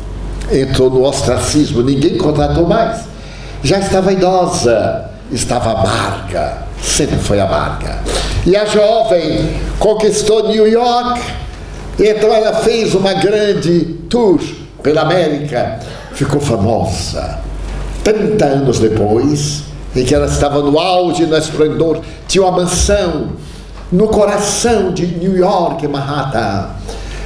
[SPEAKER 1] Entrou no ostracismo, ninguém contratou mais. Já estava idosa, estava amarga, sempre foi amarga. E a jovem conquistou New York, então ela fez uma grande tour pela América, ficou famosa. 30 anos depois, em que ela estava no auge, no esplendor, tinha uma mansão no coração de New York, Manhattan.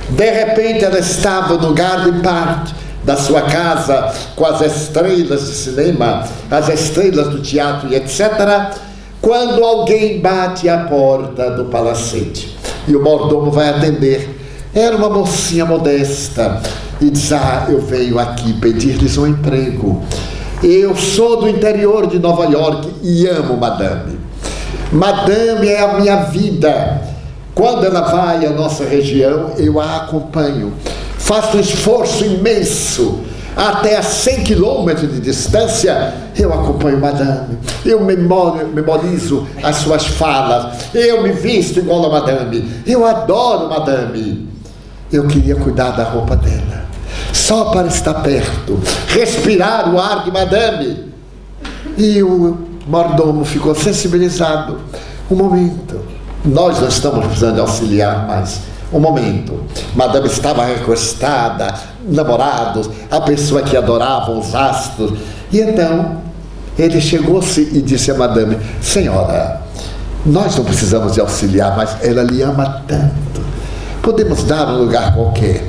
[SPEAKER 1] De repente ela estava no Garden Park da sua casa com as estrelas de cinema, as estrelas do teatro e etc. Quando alguém bate à porta do palacete e o mordomo vai atender, era uma mocinha modesta e diz: Ah, eu venho aqui pedir-lhes um emprego. Eu sou do interior de Nova York e amo Madame. Madame é a minha vida. Quando ela vai à nossa região, eu a acompanho. Faço um esforço imenso. Até a 100 quilômetros de distância, eu acompanho Madame. Eu memorizo as suas falas. Eu me visto igual a Madame. Eu adoro Madame. Eu queria cuidar da roupa dela só para estar perto, respirar o ar de Madame. E o mordomo ficou sensibilizado. Um momento, nós não estamos precisando auxiliar mais. Um momento, Madame estava recostada, namorados, a pessoa que adorava os astros. E então, ele chegou-se e disse a Madame: Senhora, nós não precisamos de auxiliar, mas ela lhe ama tanto. Podemos dar um lugar qualquer.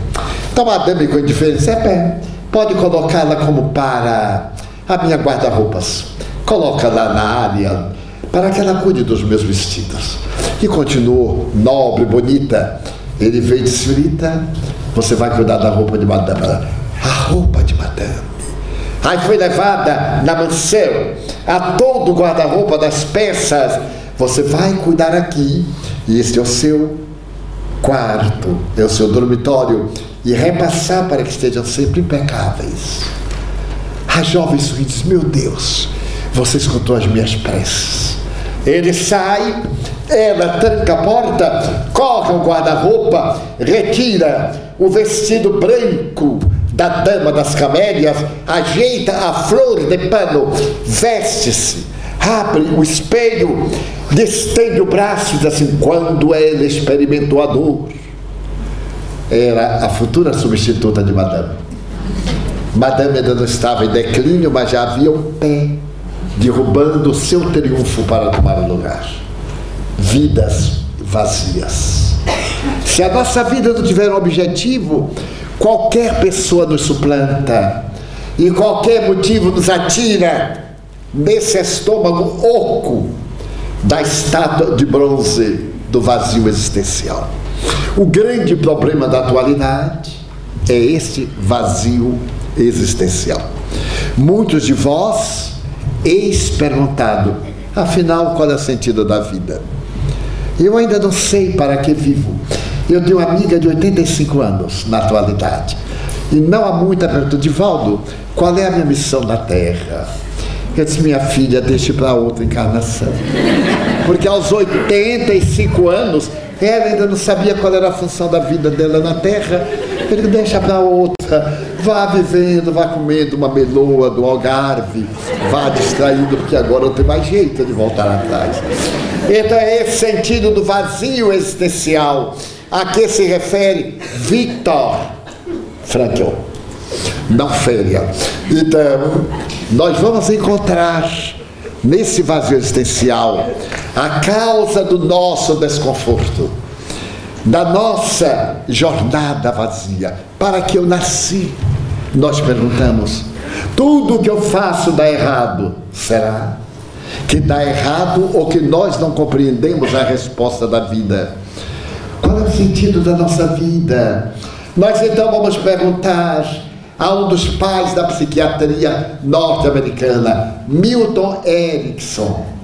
[SPEAKER 1] Então, madame com indiferença, é, pode colocá-la como para a minha guarda-roupas. Coloca lá na área para que ela cuide dos meus vestidos. E continuou, nobre, bonita. Ele veio e disse, você vai cuidar da roupa de madame. A roupa de madame. Aí foi levada na mansão, a todo o guarda-roupa das peças. Você vai cuidar aqui, e este é o seu quarto, é o seu dormitório e repassar para que estejam sempre impecáveis. A jovem sorri diz: Meu Deus, você escutou as minhas preces. Ele sai, ela tranca a porta, corre ao guarda-roupa, retira o vestido branco da dama das camélias, ajeita a flor de pano, veste-se, abre o espelho, estende o braço e diz assim: quando ela experimentou a dor, era a futura substituta de Madame. Madame ainda não estava em declínio, mas já havia um pé derrubando o seu triunfo para tomar lugar. Vidas vazias. Se a nossa vida não tiver um objetivo, qualquer pessoa nos suplanta e qualquer motivo nos atira nesse estômago oco da estátua de bronze do vazio existencial. O grande problema da atualidade é este vazio existencial. Muitos de vós eis perguntado, afinal, qual é o sentido da vida? Eu ainda não sei para que vivo. Eu tenho uma amiga de 85 anos na atualidade. E não há muita pergunta, Divaldo, qual é a minha missão na Terra? Eu disse, minha filha, deixe para outra encarnação. Porque aos 85 anos ela ainda não sabia qual era a função da vida dela na terra. Ele deixa para outra. Vá vivendo, vá comendo uma meloa do Algarve, vá distraído, porque agora não tem mais jeito de voltar atrás. Então é esse sentido do vazio existencial a que se refere Victor Frankl. Não feria. Então, nós vamos encontrar nesse vazio existencial a causa do nosso desconforto, da nossa jornada vazia. Para que eu nasci? Nós perguntamos: tudo que eu faço dá errado? Será que dá errado ou que nós não compreendemos a resposta da vida? Qual é o sentido da nossa vida? Nós então vamos perguntar a um dos pais da psiquiatria norte-americana, Milton Erickson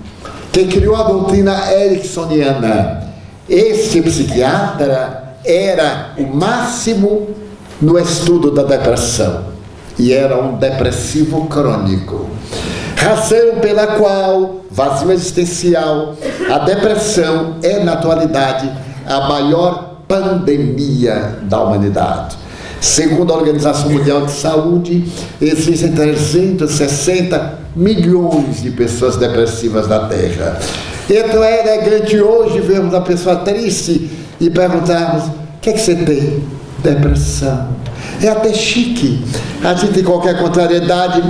[SPEAKER 1] que criou a doutrina ericksoniana. Este psiquiatra era o máximo no estudo da depressão e era um depressivo crônico. Razão pela qual, vazio existencial, a depressão é, na atualidade, a maior pandemia da humanidade. Segundo a Organização Mundial de Saúde, existem 360 milhões de pessoas depressivas na Terra. Então é elegante hoje vermos a pessoa triste e perguntarmos: o que, é que você tem? Depressão. É até chique. A gente tem qualquer contrariedade,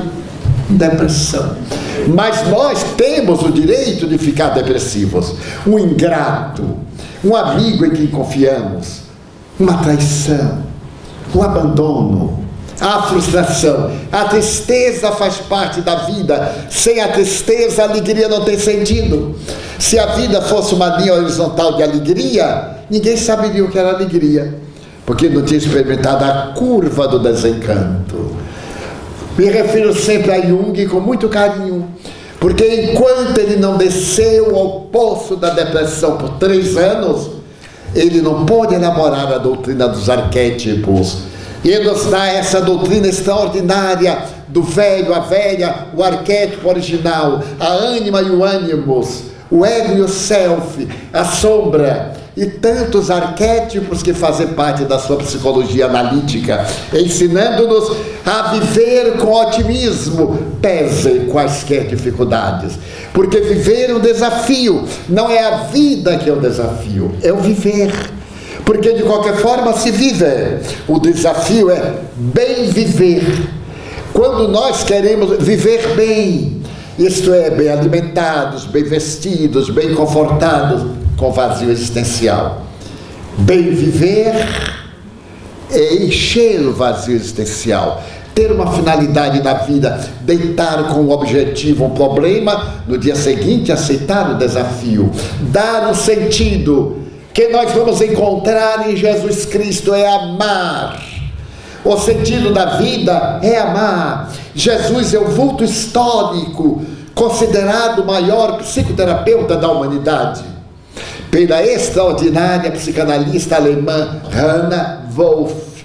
[SPEAKER 1] depressão. Mas nós temos o direito de ficar depressivos. Um ingrato, um amigo em quem confiamos, uma traição, um abandono, a frustração. A tristeza faz parte da vida. Sem a tristeza, a alegria não tem sentido. Se a vida fosse uma linha horizontal de alegria, ninguém saberia o que era alegria, porque não tinha experimentado a curva do desencanto. Me refiro sempre a Jung com muito carinho, porque enquanto ele não desceu ao poço da depressão por três anos, ele não pôde elaborar a doutrina dos arquétipos e nos dá essa doutrina extraordinária do velho, a velha, o arquétipo original, a ânima e o ânimos, o ego e o self, a sombra e tantos arquétipos que fazem parte da sua psicologia analítica, ensinando-nos a viver com otimismo, pese quaisquer dificuldades. Porque viver é um desafio, não é a vida que é o desafio, é o viver porque de qualquer forma se vive. O desafio é bem viver. Quando nós queremos viver bem, isto é, bem alimentados, bem vestidos, bem confortados, com vazio existencial. Bem viver é encher o vazio existencial, ter uma finalidade na vida, deitar com um objetivo um problema, no dia seguinte aceitar o desafio, dar um sentido que nós vamos encontrar em Jesus Cristo é amar. O sentido da vida é amar. Jesus é o vulto histórico, considerado o maior psicoterapeuta da humanidade, pela extraordinária psicanalista alemã Hannah Wolff.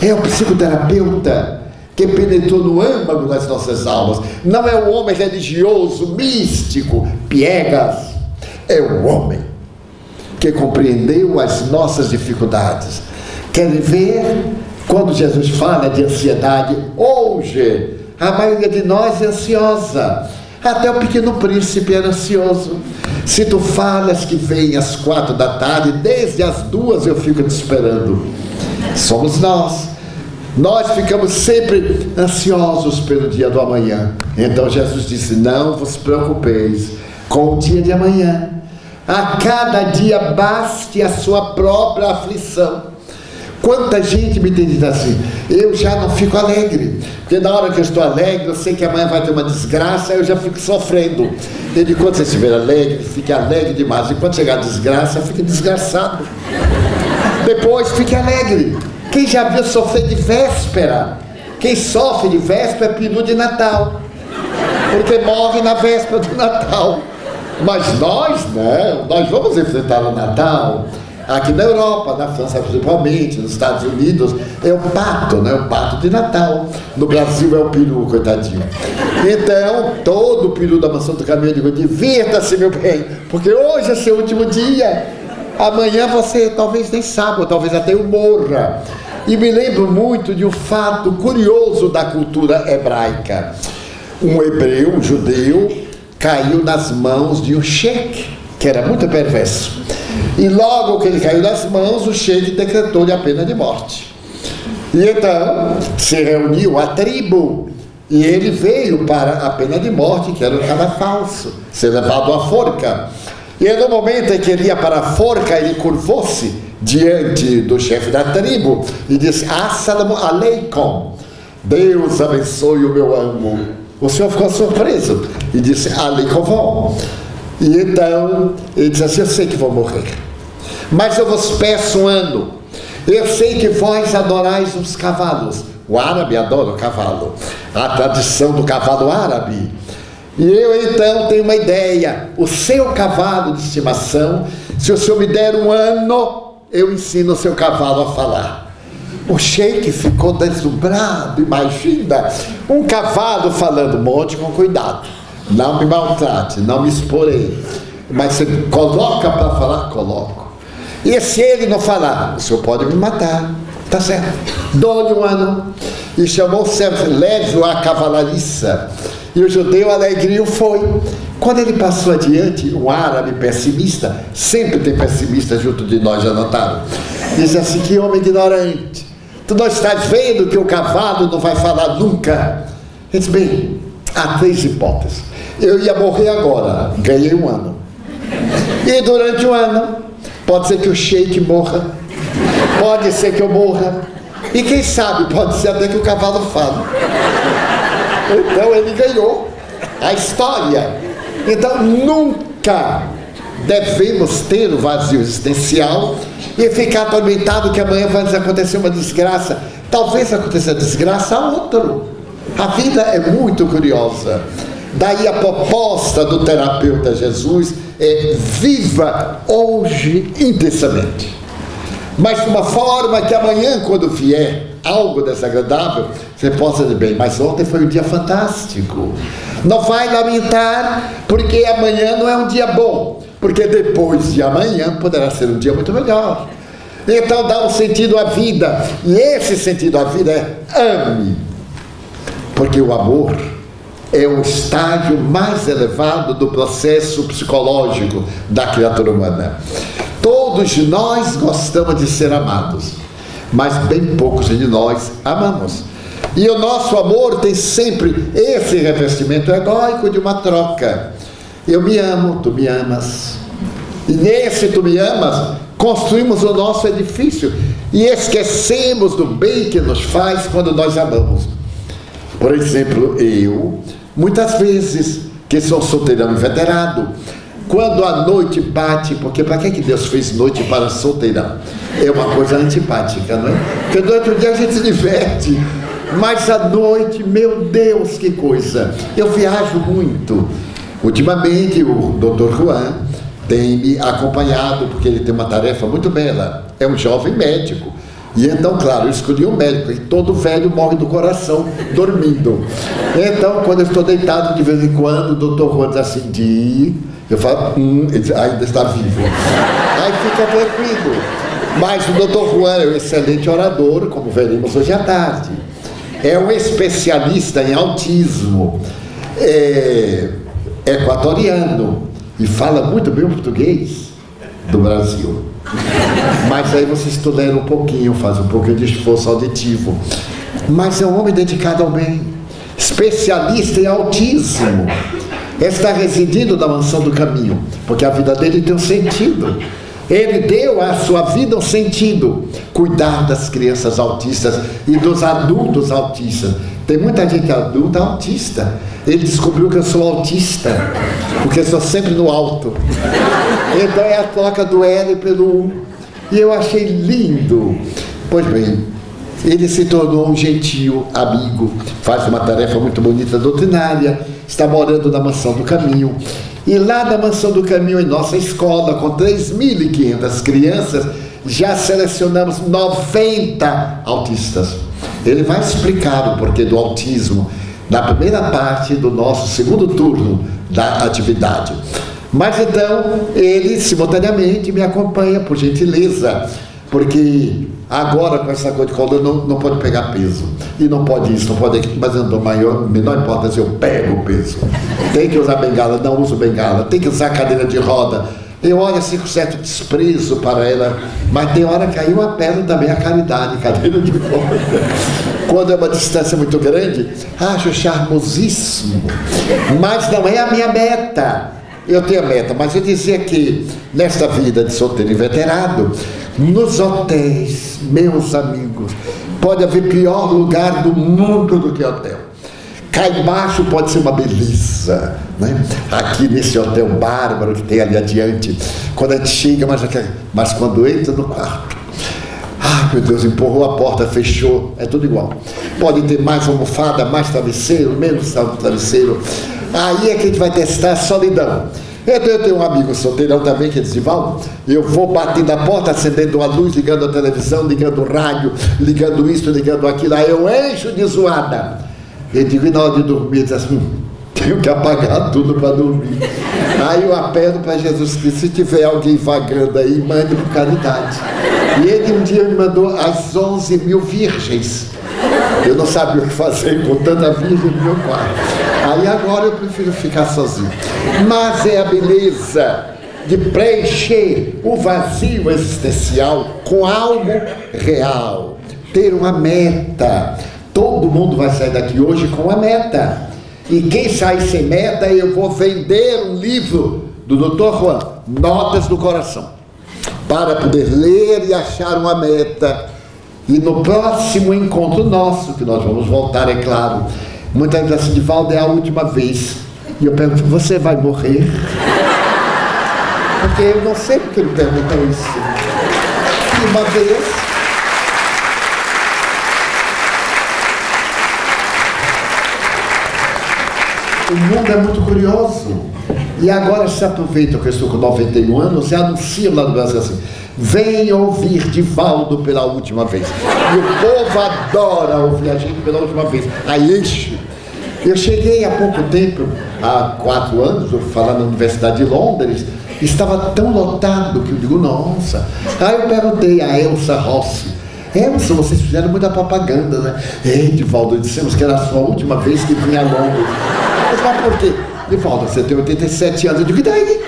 [SPEAKER 1] É o psicoterapeuta que penetrou no âmago das nossas almas. Não é o homem religioso, místico, piegas. É o homem que compreendeu as nossas dificuldades. Querem ver quando Jesus fala de ansiedade? Hoje, a maioria de nós é ansiosa. Até o pequeno príncipe era ansioso. Se tu falas que vem às quatro da tarde, desde as duas eu fico te esperando. Somos nós. Nós ficamos sempre ansiosos pelo dia do amanhã. Então Jesus disse: Não vos preocupeis com o dia de amanhã a cada dia baste a sua própria aflição. Quanta gente me tem dito assim, eu já não fico alegre, porque na hora que eu estou alegre, eu sei que amanhã vai ter uma desgraça, eu já fico sofrendo. E quando você estiver alegre, fique alegre demais, e quando chegar a desgraça, fique desgraçado. Depois, fique alegre. Quem já viu sofrer de véspera? Quem sofre de véspera é peru de Natal, porque morre na véspera do Natal. Mas nós não, nós vamos enfrentar o Natal aqui na Europa, na França principalmente, nos Estados Unidos, é o pato, né? o pato de Natal. No Brasil é o peru, coitadinho. Então, todo o peru da maçã do caminho, eu digo, divirta-se, meu bem, porque hoje é seu último dia. Amanhã você talvez nem saiba, talvez até eu morra. E me lembro muito de um fato curioso da cultura hebraica. Um hebreu, um judeu, caiu nas mãos de um sheik, que era muito perverso. E logo que ele caiu nas mãos, o sheik decretou-lhe a pena de morte. E então se reuniu a tribo e ele veio para a pena de morte, que era um falso, ser levado à forca. E no momento em que ele ia para a forca, ele curvou-se diante do chefe da tribo e disse: Assalamu alaikum, Deus abençoe o meu amo. O senhor ficou surpreso e disse, ali que eu vou. E então ele disse assim: Eu sei que vou morrer, mas eu vos peço um ano. Eu sei que vós adorais os cavalos. O árabe adora o cavalo, a tradição do cavalo árabe. E eu então tenho uma ideia: o seu cavalo de estimação, se o senhor me der um ano, eu ensino o seu cavalo a falar. O sheik ficou deslumbrado, imagina, um cavalo falando, monte com cuidado, não me maltrate, não me exporei, mas você coloca para falar, coloco. E se ele não falar, o senhor pode me matar, tá certo? Dou-lhe um ano. E chamou o servo, leve-o à cavalariça. E o judeu alegrio foi. Quando ele passou adiante, um árabe pessimista, sempre tem pessimista junto de nós, já notaram? Diz assim: que homem ignorante. Tu não estás vendo que o cavalo não vai falar nunca? Ele disse: bem, há três hipóteses. Eu ia morrer agora, ganhei um ano. E durante um ano, pode ser que o sheik morra, pode ser que eu morra, e quem sabe, pode ser até que o cavalo fale. Então ele ganhou a história. Então nunca devemos ter o vazio existencial e ficar atormentado que amanhã vai acontecer uma desgraça. Talvez aconteça desgraça a outro. A vida é muito curiosa. Daí a proposta do terapeuta Jesus é viva hoje intensamente. Mas de uma forma que amanhã, quando vier algo desagradável, você possa dizer bem, mas ontem foi um dia fantástico. Não vai lamentar, porque amanhã não é um dia bom, porque depois de amanhã poderá ser um dia muito melhor. Então dá um sentido à vida, e esse sentido à vida é ame, porque o amor é o estágio mais elevado do processo psicológico da criatura humana. Todos nós gostamos de ser amados, mas bem poucos de nós amamos. E o nosso amor tem sempre esse revestimento egóico de uma troca. Eu me amo, tu me amas. E nesse tu me amas, construímos o nosso edifício e esquecemos do bem que nos faz quando nós amamos. Por exemplo, eu, muitas vezes, que sou solteirão inveterado, quando a noite bate, porque para que, que Deus fez noite para solteirão? É uma coisa antipática, não é? Porque durante o dia a gente se diverte, mas à noite, meu Deus, que coisa! Eu viajo muito. Ultimamente, o Dr. Juan tem me acompanhado, porque ele tem uma tarefa muito bela. É um jovem médico. E então, claro, eu escolhi um médico, e todo velho morre do coração dormindo. Então, quando eu estou deitado de vez em quando, o doutor Juan diz assim, Di, eu falo, hum, ainda está vivo. Aí fica tranquilo. Mas o doutor Juan é um excelente orador, como veremos hoje à tarde é um especialista em autismo, é equatoriano e fala muito bem o português do Brasil. Mas aí vocês toleram um pouquinho, faz um pouquinho de esforço auditivo. Mas é um homem dedicado ao bem, especialista em autismo. Está residindo na mansão do caminho, porque a vida dele tem um sentido. Ele deu à sua vida um sentido, cuidar das crianças autistas e dos adultos autistas. Tem muita gente adulta autista. Ele descobriu que eu sou autista, porque eu sou sempre no alto. Então é a troca do L pelo U. E eu achei lindo. Pois bem, ele se tornou um gentil amigo, faz uma tarefa muito bonita doutrinária, está morando na mansão do caminho. E lá na Mansão do Caminho, em nossa escola, com 3.500 crianças, já selecionamos 90 autistas. Ele vai explicar o porquê do autismo na primeira parte do nosso segundo turno da atividade. Mas então, ele simultaneamente me acompanha, por gentileza, porque agora com essa coisa de coluna não, não pode pegar peso. E não pode isso, não pode aquilo, mas eu não maior, menor importância, eu pego o peso. Tem que usar bengala, não uso bengala, tem que usar cadeira de roda. Eu olho assim com certo desprezo para ela, mas tem hora que aí eu apelo também a caridade, cadeira de roda. Quando é uma distância muito grande, acho charmosíssimo, mas não é a minha meta. Eu tenho a meta, mas eu dizia que nesta vida de solteiro inveterado, nos hotéis, meus amigos, pode haver pior lugar do mundo do que hotel. Cá embaixo pode ser uma beleza, né? aqui nesse hotel bárbaro que tem ali adiante. Quando a gente chega, mas, mas quando entra no quarto, ah, meu Deus, empurrou a porta, fechou, é tudo igual. Pode ter mais almofada, mais travesseiro, menos travesseiro. Aí é que a gente vai testar a solidão. Eu tenho um amigo solteirão também que diz, Valdo, eu vou batendo a porta, acendendo a luz, ligando a televisão, ligando o rádio, ligando isso, ligando aquilo, aí eu encho de zoada. Eu digo, e na hora de dormir, diz assim, hum, tenho que apagar tudo para dormir. Aí eu apelo para Jesus Cristo, se tiver alguém vagando aí, mande por caridade. E ele um dia me mandou as 11 mil virgens. Eu não sabia o que fazer com tanta virgem no meu quarto. Aí agora eu prefiro ficar sozinho. Mas é a beleza de preencher o vazio existencial com algo real. Ter uma meta. Todo mundo vai sair daqui hoje com uma meta. E quem sai sem meta, eu vou vender um livro do Dr. Juan, Notas do Coração, para poder ler e achar uma meta. E no próximo encontro nosso, que nós vamos voltar, é claro, muita gente assim, Divaldo, é a última vez. E eu pergunto, você vai morrer? Porque eu não sei porque ele perguntou isso. E uma vez O mundo é muito curioso. E agora se aproveita que eu estou com 91 anos e anuncia lá no Brasil assim: venha ouvir Divaldo pela última vez. E o povo adora ouvir a gente pela última vez. Aí enche. Eu cheguei há pouco tempo, há quatro anos, eu falar na Universidade de Londres, estava tão lotado que eu digo, nossa. Aí eu perguntei a Elsa Rossi, Elsa, vocês fizeram muita propaganda, né? Ei, Divaldo, dissemos que era a sua última vez que vinha a Londres. Mas por quê? Falta, você tem 87 anos. Eu digo, e daí?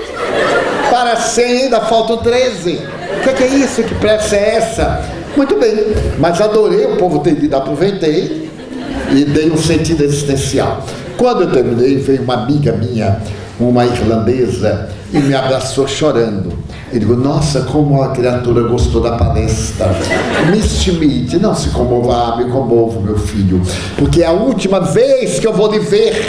[SPEAKER 1] Para 100 ainda faltam 13. O que, é que é isso? Que pressa é essa? Muito bem, mas adorei, o povo ter ido, aproveitei e dei um sentido existencial. Quando eu terminei, veio uma amiga minha, uma irlandesa, e me abraçou chorando. E digo, nossa, como a criatura gostou da palestra. Misty Mead, não se comova, me comovo, meu filho, porque é a última vez que eu vou lhe ver.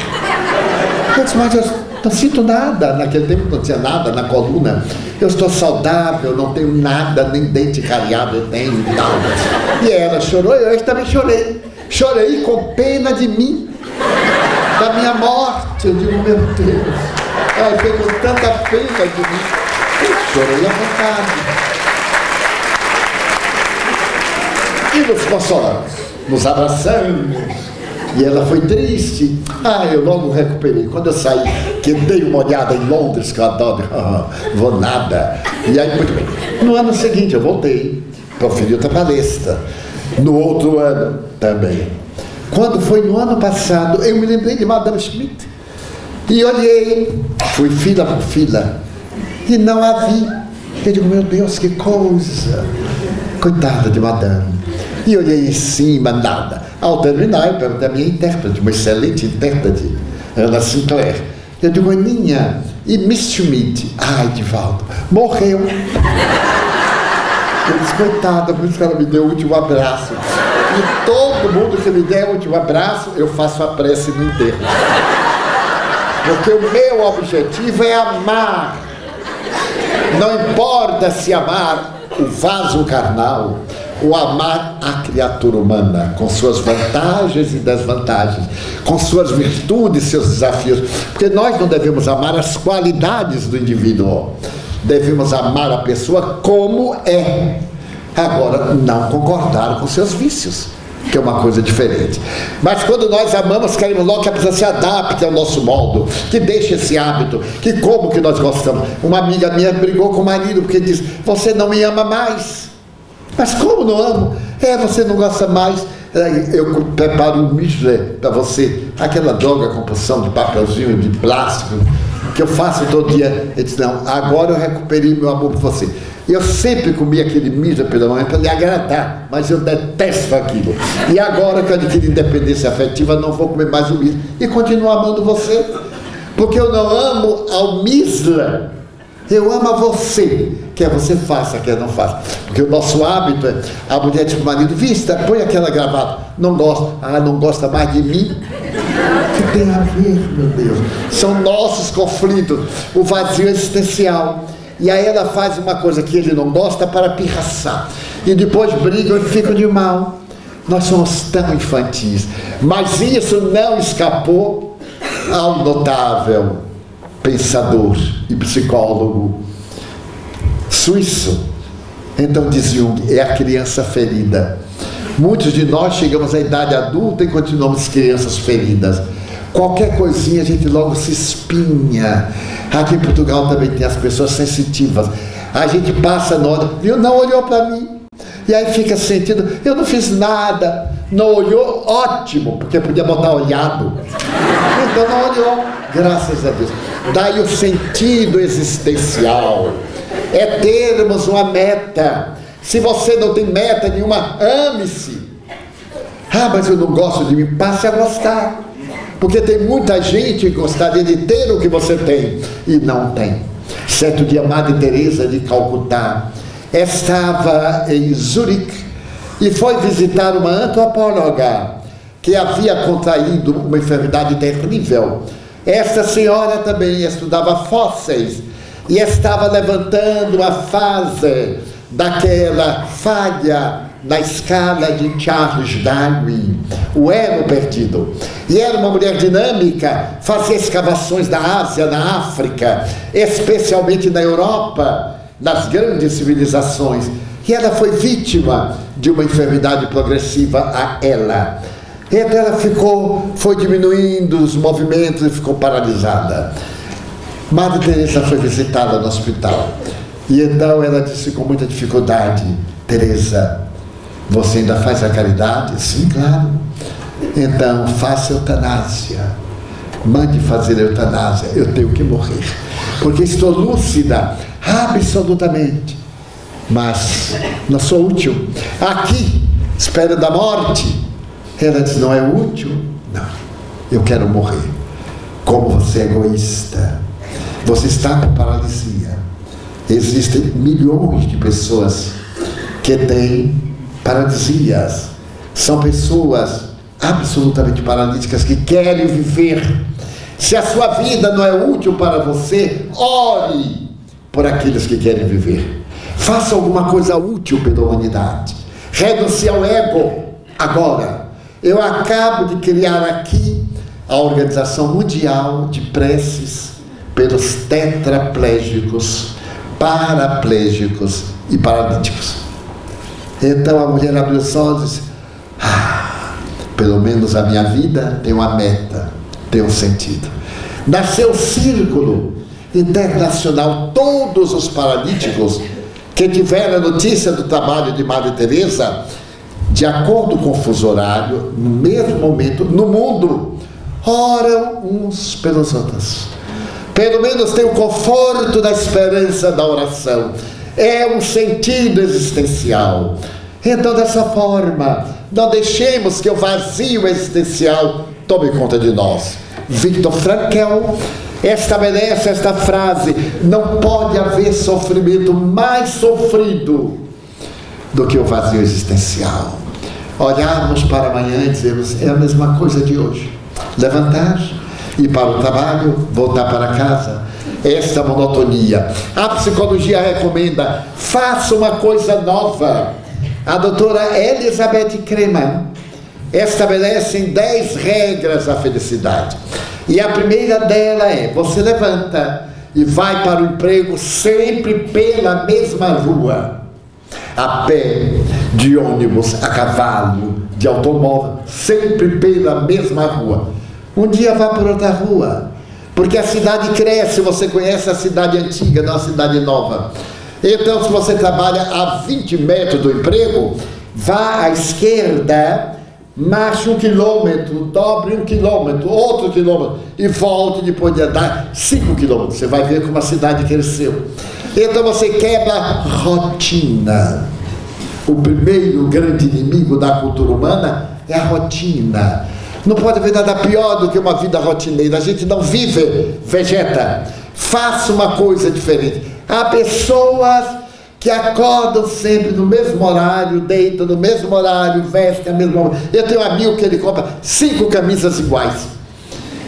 [SPEAKER 1] Eu disse, mas eu não sinto nada. Naquele tempo não tinha nada na coluna. Eu estou saudável, não tenho nada, nem dente cariado eu tenho e tal. E ela chorou, eu também chorei. Chorei com pena de mim, da minha morte. Eu digo, meu Deus, ela veio com tanta pena de mim. Eu chorei à vontade. E nos consolamos, nos abraçamos e ela foi triste. Ah, eu logo recuperei. Quando eu saí, que dei uma olhada em Londres, que eu adoro, <laughs> vou nada. E aí, muito bem. No ano seguinte, eu voltei, proferi outra palestra. No outro ano, também. Quando foi no ano passado, eu me lembrei de Madame Schmidt. E olhei, fui fila por fila, e não a vi. Eu digo, meu Deus, que coisa. Coitada de Madame. E olhei em cima, nada. Ao terminar, eu perguntei à minha intérprete, uma excelente intérprete, Ana Sinclair. Eu digo, Aninha, e Miss Schmidt? Ai, Divaldo, morreu. Eu disse, coitada, por isso que ela me deu o último abraço. E todo mundo que me der o último abraço, eu faço a prece no enterro. Porque o meu objetivo é amar. Não importa se amar o vaso carnal, o amar a criatura humana, com suas vantagens e desvantagens, com suas virtudes seus desafios. Porque nós não devemos amar as qualidades do indivíduo, devemos amar a pessoa como é. Agora, não concordar com seus vícios que é uma coisa diferente. Mas quando nós amamos, queremos logo que a pessoa se adapte ao nosso modo, que deixe esse hábito, que como que nós gostamos. Uma amiga minha brigou com o marido porque disse: Você não me ama mais. Mas como não amo? É, você não gosta mais. Eu preparo um misle para você, aquela droga compulsão de papelzinho, de plástico, que eu faço todo dia. Ele disse, não, agora eu recuperei meu amor por você. Eu sempre comi aquele misle pela manhã para lhe agradar, mas eu detesto aquilo. E agora que eu adquiri independência afetiva, não vou comer mais o misle. E continuo amando você, porque eu não amo ao misla eu amo a você, quer você faça, quer não faça. Porque o nosso hábito é, a mulher diz para o marido, vista, põe aquela gravata. Não gosta, ah, não gosta mais de mim? Que tem a ver, meu Deus? São nossos conflitos, o vazio existencial. E aí ela faz uma coisa que ele não gosta para pirraçar. E depois brigam e ficam de mal. Nós somos tão infantis. Mas isso não escapou ao notável pensador e psicólogo suíço. Então diz Jung, é a criança ferida. Muitos de nós chegamos à idade adulta e continuamos crianças feridas. Qualquer coisinha a gente logo se espinha. Aqui em Portugal também tem as pessoas sensitivas. A gente passa na hora, viu? Não olhou para mim. E aí fica sentindo, eu não fiz nada. Não olhou, ótimo, porque podia botar olhado. Então não olhou, graças a Deus. Daí o sentido existencial é termos uma meta. Se você não tem meta nenhuma, ame-se. Ah, mas eu não gosto de mim, passe a gostar. Porque tem muita gente que gostaria de ter o que você tem e não tem. Certo dia, Madre Teresa de Calcutá estava em Zurique e foi visitar uma antropóloga que havia contraído uma enfermidade terrível. Esta senhora também estudava fósseis e estava levantando a fase daquela falha na escala de Charles Darwin, o elo perdido. E era uma mulher dinâmica, fazia escavações na Ásia, na África, especialmente na Europa, nas grandes civilizações. E ela foi vítima de uma enfermidade progressiva a ela. E então ela ficou, foi diminuindo os movimentos e ficou paralisada. Madre Teresa foi visitada no hospital. E então ela disse com muita dificuldade: Teresa, você ainda faz a caridade? Sim, claro. Então faça eutanásia. Mande fazer eutanásia. Eu tenho que morrer. Porque estou lúcida, absolutamente. Mas não sou útil. Aqui, espera da morte. Ela diz: não é útil? Não. Eu quero morrer. Como você é egoísta você está com paralisia. Existem milhões de pessoas que têm paralisias. São pessoas absolutamente paralíticas que querem viver. Se a sua vida não é útil para você, ore por aqueles que querem viver. Faça alguma coisa útil pela humanidade. Renuncie ao ego agora. Eu acabo de criar aqui a Organização Mundial de Preces pelos tetraplégicos, paraplégicos e paralíticos. Então a mulher abriu os olhos e disse: ah, pelo menos a minha vida tem uma meta, tem um sentido. Nasceu o círculo internacional, todos os paralíticos que tiveram a notícia do trabalho de Madre Teresa, de acordo com o fuso horário, no mesmo momento, no mundo, oram uns pelos outros pelo menos tem o conforto da esperança da oração. É um sentido existencial. Então, dessa forma, não deixemos que o vazio existencial tome conta de nós. Victor Frankl estabelece esta frase: não pode haver sofrimento mais sofrido do que o vazio existencial. Olharmos para amanhã e dizermos: é a mesma coisa de hoje. Levantar ir para o trabalho, voltar para casa. Esta monotonia. A psicologia recomenda: faça uma coisa nova. A doutora Elizabeth Kreman estabelece 10 regras da felicidade. E a primeira dela é: você levanta e vai para o emprego sempre pela mesma rua. A pé, de ônibus, a cavalo, de automóvel, sempre pela mesma rua. Um dia vá por outra rua, porque a cidade cresce, você conhece a cidade antiga, não a cidade nova. Então, se você trabalha a 20 metros do emprego, vá à esquerda, marche um quilômetro, dobre um quilômetro, outro quilômetro, e volte depois de andar 5 quilômetros. Você vai ver como a cidade cresceu. Então você quebra rotina. O primeiro grande inimigo da cultura humana é a rotina. Não pode haver nada pior do que uma vida rotineira. A gente não vive, vegeta. Faça uma coisa diferente. Há pessoas que acordam sempre no mesmo horário, deitam no mesmo horário, vestem a mesma. Eu tenho um amigo que ele compra cinco camisas iguais.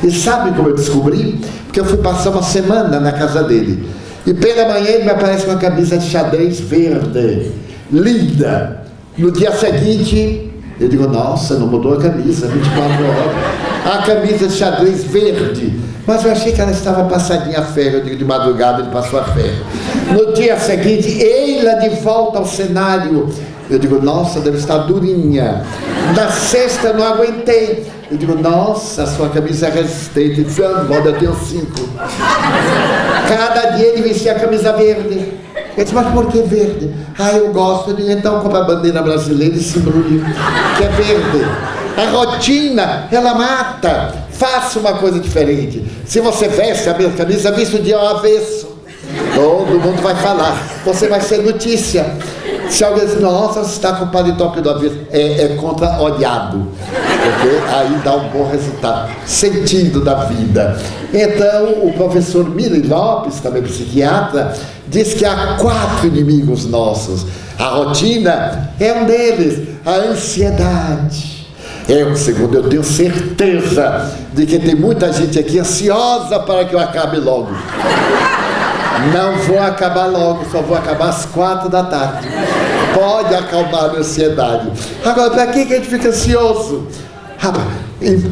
[SPEAKER 1] E sabe como eu descobri? Porque eu fui passar uma semana na casa dele. E pela manhã ele me aparece com uma camisa de xadrez verde, linda. No dia seguinte, eu digo, nossa, não mudou a camisa, 24 horas. a camisa de xadrez verde. Mas eu achei que ela estava passadinha a ferro, eu digo, de madrugada ele passou a ferro. No dia seguinte, ela de volta ao cenário. Eu digo, nossa, deve estar durinha. Na sexta eu não aguentei. Eu digo, nossa, sua camisa é resistente. Ele disse, ah, eu tenho cinco. Cada dia ele vestia a camisa verde. Eu disse, mas por que verde? Ah, eu gosto de então comprar a bandeira brasileira e se embrulhe, que é verde. A rotina, ela mata. Faça uma coisa diferente. Se você veste a mesma camisa, vista o dia ao avesso. Todo mundo vai falar. Você vai ser notícia. Se alguém diz, nossa, você está com paletó do avesso, é, é contra-olhado. Porque aí dá um bom resultado. Sentido da vida. Então, o professor Miri Lopes, também psiquiatra, diz que há quatro inimigos nossos. A rotina é um deles, a ansiedade. É o segundo, eu tenho certeza de que tem muita gente aqui ansiosa para que eu acabe logo. Não vou acabar logo, só vou acabar às quatro da tarde. Pode acalmar a ansiedade. Agora, para que, que a gente fica ansioso? Rapaz,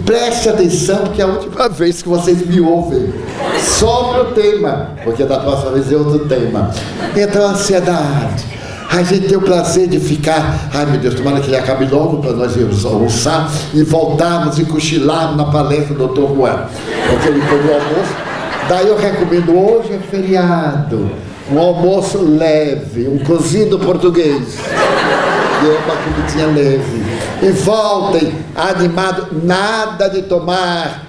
[SPEAKER 1] preste atenção, porque é a última vez que vocês me ouvem sobre o tema, porque da próxima vez é outro tema. Então, ansiedade. A gente tem o prazer de ficar, ai meu Deus, tomara que ele acabe logo para nós irmos almoçar e voltarmos e cochilarmos na palestra do Dr. Juan, porque ele foi no almoço Daí eu recomendo, hoje é feriado, um almoço leve, um cozido português. E é uma comidinha leve. E voltem animado, nada de tomar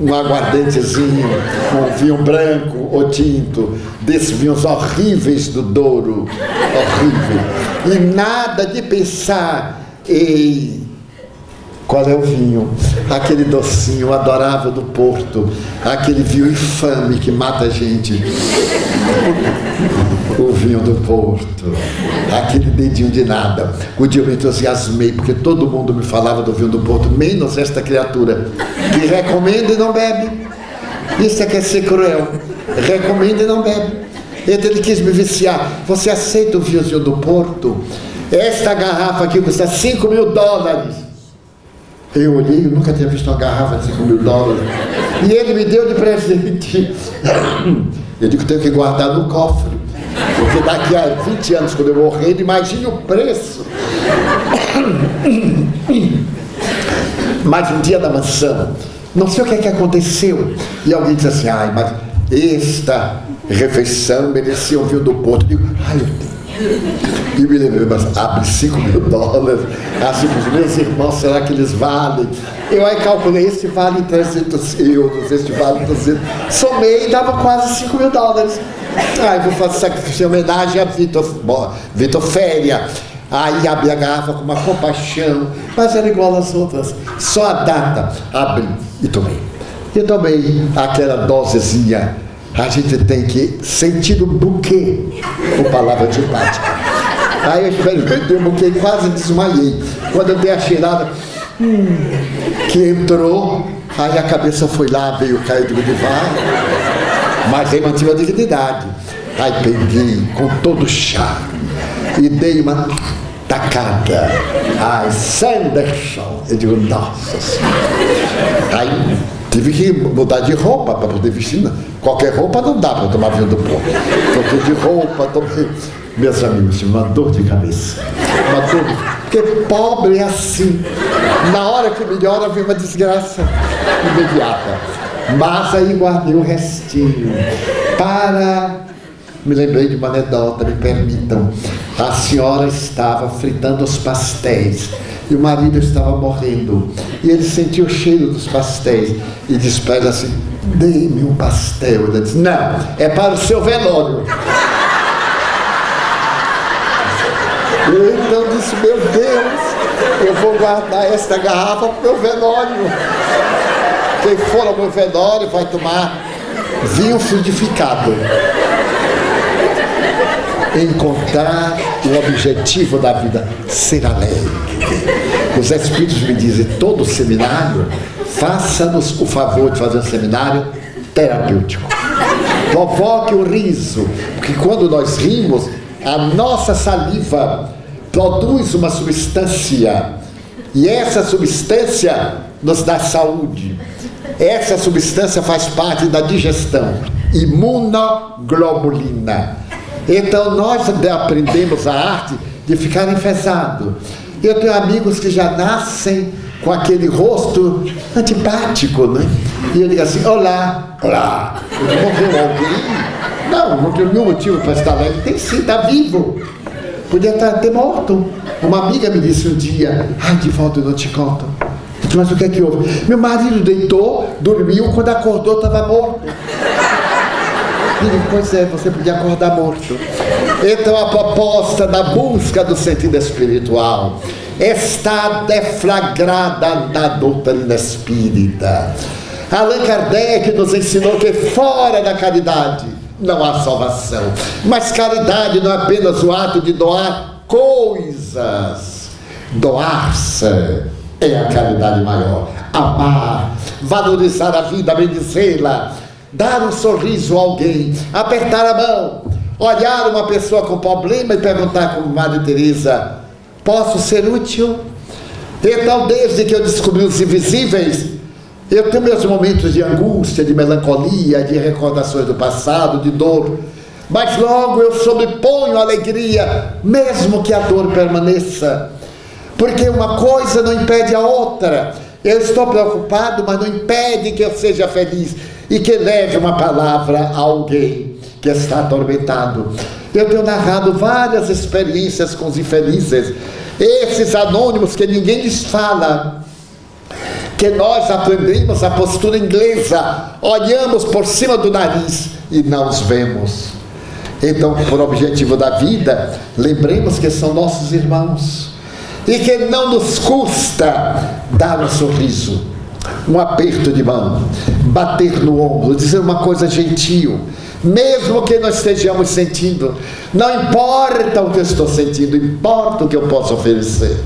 [SPEAKER 1] um aguardentezinho, um vinho branco ou tinto, desses vinhos horríveis do Douro, horrível. E nada de pensar em qual é o vinho? Aquele docinho adorável do Porto, aquele vinho infame que mata a gente. O vinho do Porto, aquele dedinho de nada. O dia eu me entusiasmei, porque todo mundo me falava do vinho do Porto, menos esta criatura, que recomenda e não bebe. Isso é que é ser cruel. Recomenda e não bebe. Então ele quis me viciar. Você aceita o vinho do Porto? Esta garrafa aqui custa 5 mil dólares. Eu olhei, eu nunca tinha visto uma garrafa de 5 mil dólares. E ele me deu de presente. Eu digo, tenho que guardar no cofre. Porque daqui a 20 anos, quando eu morrer, imagine o preço. Mas um dia da mansão, não sei o que é que aconteceu. E alguém disse assim, ai, mas esta refeição merecia um vinho do Porto. Eu digo, ai, eu e me lembrei, mas abre 5 mil <laughs> dólares. Assim, os meus irmãos, será que eles valem? Eu aí calculei, este vale 300 euros, este vale 200. Somei e dava quase 5 mil dólares. Aí vou fazer sacrifício em homenagem a Vitor, Vitor Féria. Aí abri a garrafa com uma compaixão, mas era igual às outras. Só a data abri e tomei. E tomei aquela dosezinha a gente tem que sentir o buquê com palavra antipática. Aí eu experimentei o buquê quase desmaiei. Quando eu dei a cheirada, hum, que entrou, aí a cabeça foi lá, veio cair do divã, mas aí mantive a dignidade. Aí peguei com todo o charme e dei uma tacada. Ai, Sanderson! Eu digo, nossa senhora. Aí Tive que mudar de roupa para poder vestir. Qualquer roupa não dá para tomar vinho do porco. Troquei de roupa, tomei. Meus amigos, uma dor de cabeça. Uma dor. Porque pobre é assim. Na hora que melhora, vem uma desgraça imediata. Mas aí guardei o restinho para. Me lembrei de uma anedota, me permitam. A senhora estava fritando os pastéis e o marido estava morrendo. E ele sentiu o cheiro dos pastéis e disse para ela assim: Dê-me um pastel. Ela disse: Não, é para o seu velório. Então disse: Meu Deus, eu vou guardar esta garrafa para o meu velório. Quem for ao meu velório vai tomar vinho fluidificado encontrar o objetivo da vida, ser alegre. Os Espíritos me dizem, todo seminário, faça-nos o favor de fazer um seminário terapêutico. Provoque o riso, porque quando nós rimos, a nossa saliva produz uma substância E essa substância nos dá saúde. Essa substância faz parte da digestão. Imunoglobulina. Então nós aprendemos a arte de ficar enfesado. Eu tenho amigos que já nascem com aquele rosto antipático, né? E eu digo assim, olá, olá, morreu alguém? Não, não tem nenhum motivo para estar alegre. Tem sim, está vivo. Podia estar até morto. Uma amiga me disse um dia, ai, de volta eu não te conto. Mas o que é que houve? Meu marido deitou, dormiu, quando acordou estava morto. Pois é, você podia acordar morto. Então a proposta da busca do sentido espiritual está deflagrada na doutrina espírita. Allan Kardec nos ensinou que fora da caridade não há salvação. Mas caridade não é apenas o ato de doar coisas. Doar-se é a caridade maior. Amar, valorizar a vida, bendizê-la, dar um sorriso a alguém, apertar a mão, olhar uma pessoa com problema e perguntar como Madre Teresa, posso ser útil? Então, desde que eu descobri os invisíveis, eu tenho meus momentos de angústia, de melancolia, de recordações do passado, de dor. Mas logo eu sobreponho a alegria, mesmo que a dor permaneça. Porque uma coisa não impede a outra. Eu estou preocupado, mas não impede que eu seja feliz e que leve uma palavra a alguém que está atormentado. Eu tenho narrado várias experiências com os infelizes, esses anônimos que ninguém lhes fala, que nós aprendemos a postura inglesa, olhamos por cima do nariz e não os vemos. Então, por objetivo da vida, lembremos que são nossos irmãos e que não nos custa dar um sorriso, um aperto de mão, bater no ombro, dizer uma coisa gentil, mesmo que nós estejamos sentindo, não importa o que eu estou sentindo, importa o que eu posso oferecer,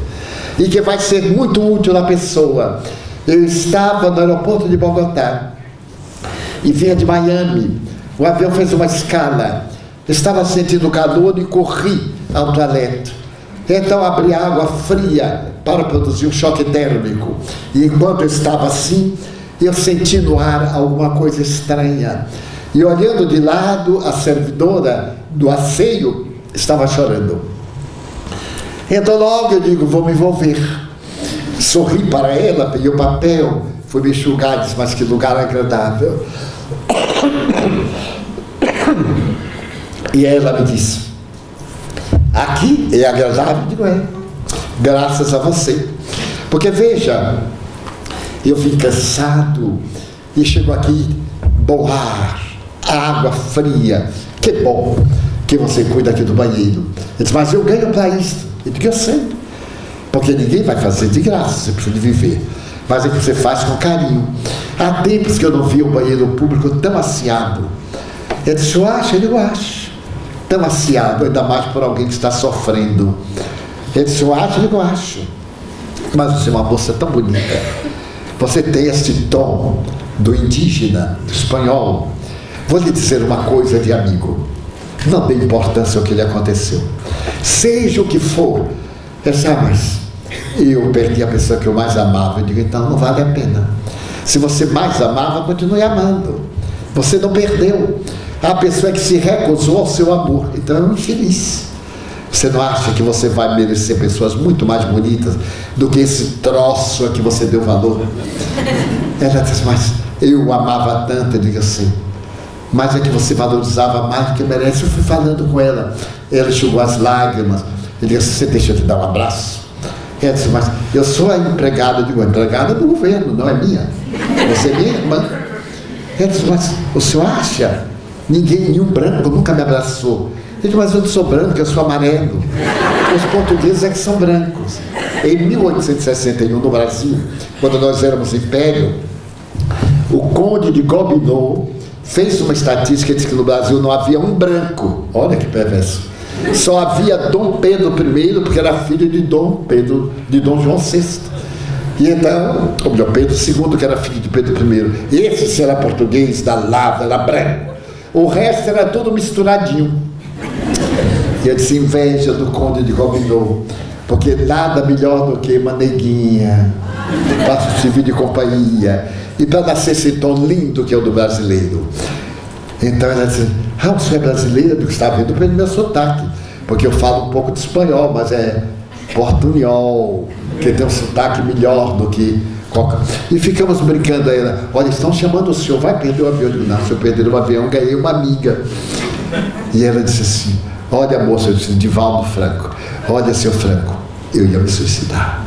[SPEAKER 1] e que vai ser muito útil à pessoa. Eu estava no aeroporto de Bogotá e vinha de Miami. O avião fez uma escala. Estava sentindo calor e corri ao toalete. Então abri água fria para produzir um choque térmico. E enquanto estava assim, eu senti no ar alguma coisa estranha. E olhando de lado, a servidora do asseio estava chorando. Então logo eu digo, vou me envolver. Sorri para ela, peguei o papel, fui me enxugar, disse, mas que lugar agradável. <coughs> E ela me disse, aqui é agradável? Eu digo, é, graças a você. Porque veja, eu vim cansado e chego aqui, borrar, água fria. Que bom que você cuida aqui do banheiro. Ele disse, mas eu ganho para isso. Eu digo, eu sei. Porque ninguém vai fazer de graça, você precisa de viver. Mas é que você faz com carinho. Há tempos que eu não vi um banheiro público tão aciado. Ele disse, eu acho, ele acho. Tão ainda mais por alguém que está sofrendo. Ele disse, eu acho, eu acho. Mas você é uma moça tão bonita. Você tem este tom do indígena, do espanhol, Vou lhe dizer uma coisa de amigo. Não dê importância ao que lhe aconteceu. Seja o que for. Essa, ah, mas eu perdi a pessoa que eu mais amava. Eu digo, então não vale a pena. Se você mais amava, continue amando. Você não perdeu. A pessoa que se recusou ao seu amor. Então é um infeliz. Você não acha que você vai merecer pessoas muito mais bonitas do que esse troço a que você deu valor? Ela diz, mas eu amava tanto. Eu digo assim, mas é que você valorizava mais do que merece. Eu fui falando com ela, ela enxugou as lágrimas. Ele disse: Você deixa eu te dar um abraço? Ela disse: Mas eu sou a empregada, eu digo: empregada do governo, não é minha. Você é minha irmã. Ela disse: Mas o senhor acha? Ninguém, nenhum branco nunca me abraçou. Disse: Mas eu não sou branco, eu sou amarelo. Os portugueses é que são brancos. Em 1861, no Brasil, quando nós éramos império, o conde de Gobineau fez uma estatística e disse que no Brasil não havia um branco. Olha que perverso. Só havia Dom Pedro I, porque era filho de Dom Pedro, de Dom João VI. E então, ou melhor, Pedro II, que era filho de Pedro I. Esse será português, da lava, era branco. O resto era tudo misturadinho. E eu disse, inveja do conde de Gobineau. porque nada melhor do que uma neguinha para servir de companhia e para nascer esse tom lindo que é o do brasileiro. Então ela disse, ah, você é brasileira? Eu está vendo pelo meu sotaque, porque eu falo um pouco de espanhol, mas é portunhol, que tem um sotaque melhor do que qualquer... E ficamos brincando aí, olha, estão chamando o senhor, vai perder o avião. Eu digo, não, se eu perder o avião, ganhei uma amiga. E ela disse assim, olha moça, eu disse, Divaldo Franco, olha seu Franco, eu ia me suicidar.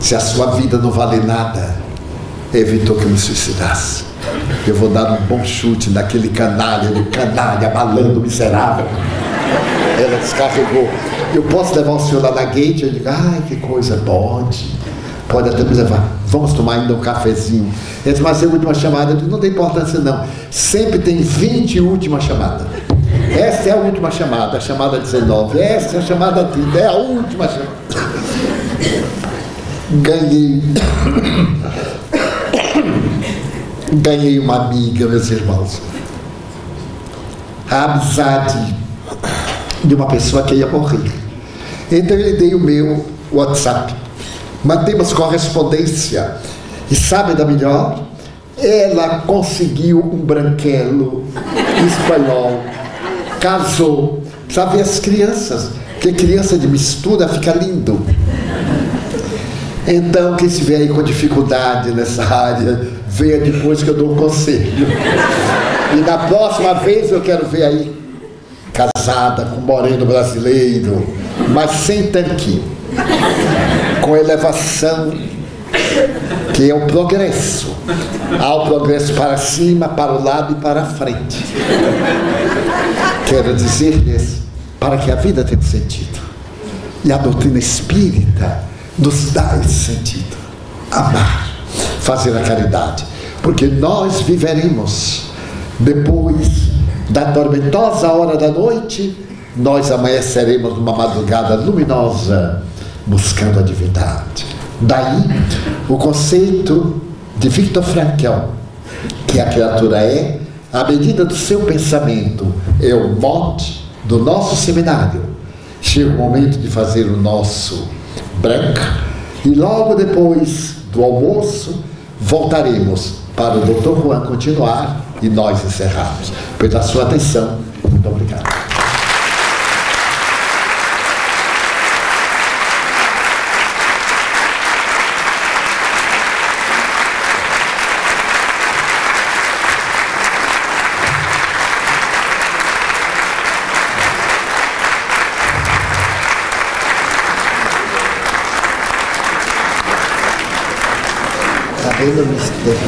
[SPEAKER 1] Se a sua vida não vale nada, evitou que eu me suicidasse. Eu vou dar um bom chute naquele canalha, do canalha, malandro, miserável. Ela descarregou. Eu posso levar o senhor lá na gate? Eu digo, ai, que coisa, pode. Pode até me levar. Vamos tomar ainda um cafezinho. Ele disse, mas é a última chamada. Não tem importância não. Sempre tem 20 últimas chamadas. Essa é a última chamada, a chamada 19. Essa é a chamada 30, é a última chamada. Ganhei. Ganhei uma amiga, meus irmãos. A amizade de uma pessoa que ia morrer. Então eu lhe dei o meu WhatsApp. Mantemos correspondência. E sabe da melhor? Ela conseguiu um branquelo espanhol. Casou. Ver as crianças. Porque criança de mistura fica lindo. Então, quem estiver aí com dificuldade nessa área, venha depois que eu dou um conselho. E na próxima vez eu quero ver aí casada com moreno brasileiro, mas sem tanquinho, com elevação, que é o progresso. Há o progresso para cima, para o lado e para a frente. Quero dizer-lhes, para que a vida tenha sentido. E a doutrina espírita nos dá esse sentido. Amar, fazer a caridade. Porque nós viveremos depois da tormentosa hora da noite, nós amanheceremos numa madrugada luminosa buscando a divindade. Daí o conceito de Victor Frankl, que a criatura é à medida do seu pensamento, é o mote do nosso seminário. Chega o momento de fazer o nosso branca e logo depois do almoço voltaremos para o Dr. Juan continuar e nós encerrarmos. Pela sua atenção, muito obrigado. Tá vendo, mister?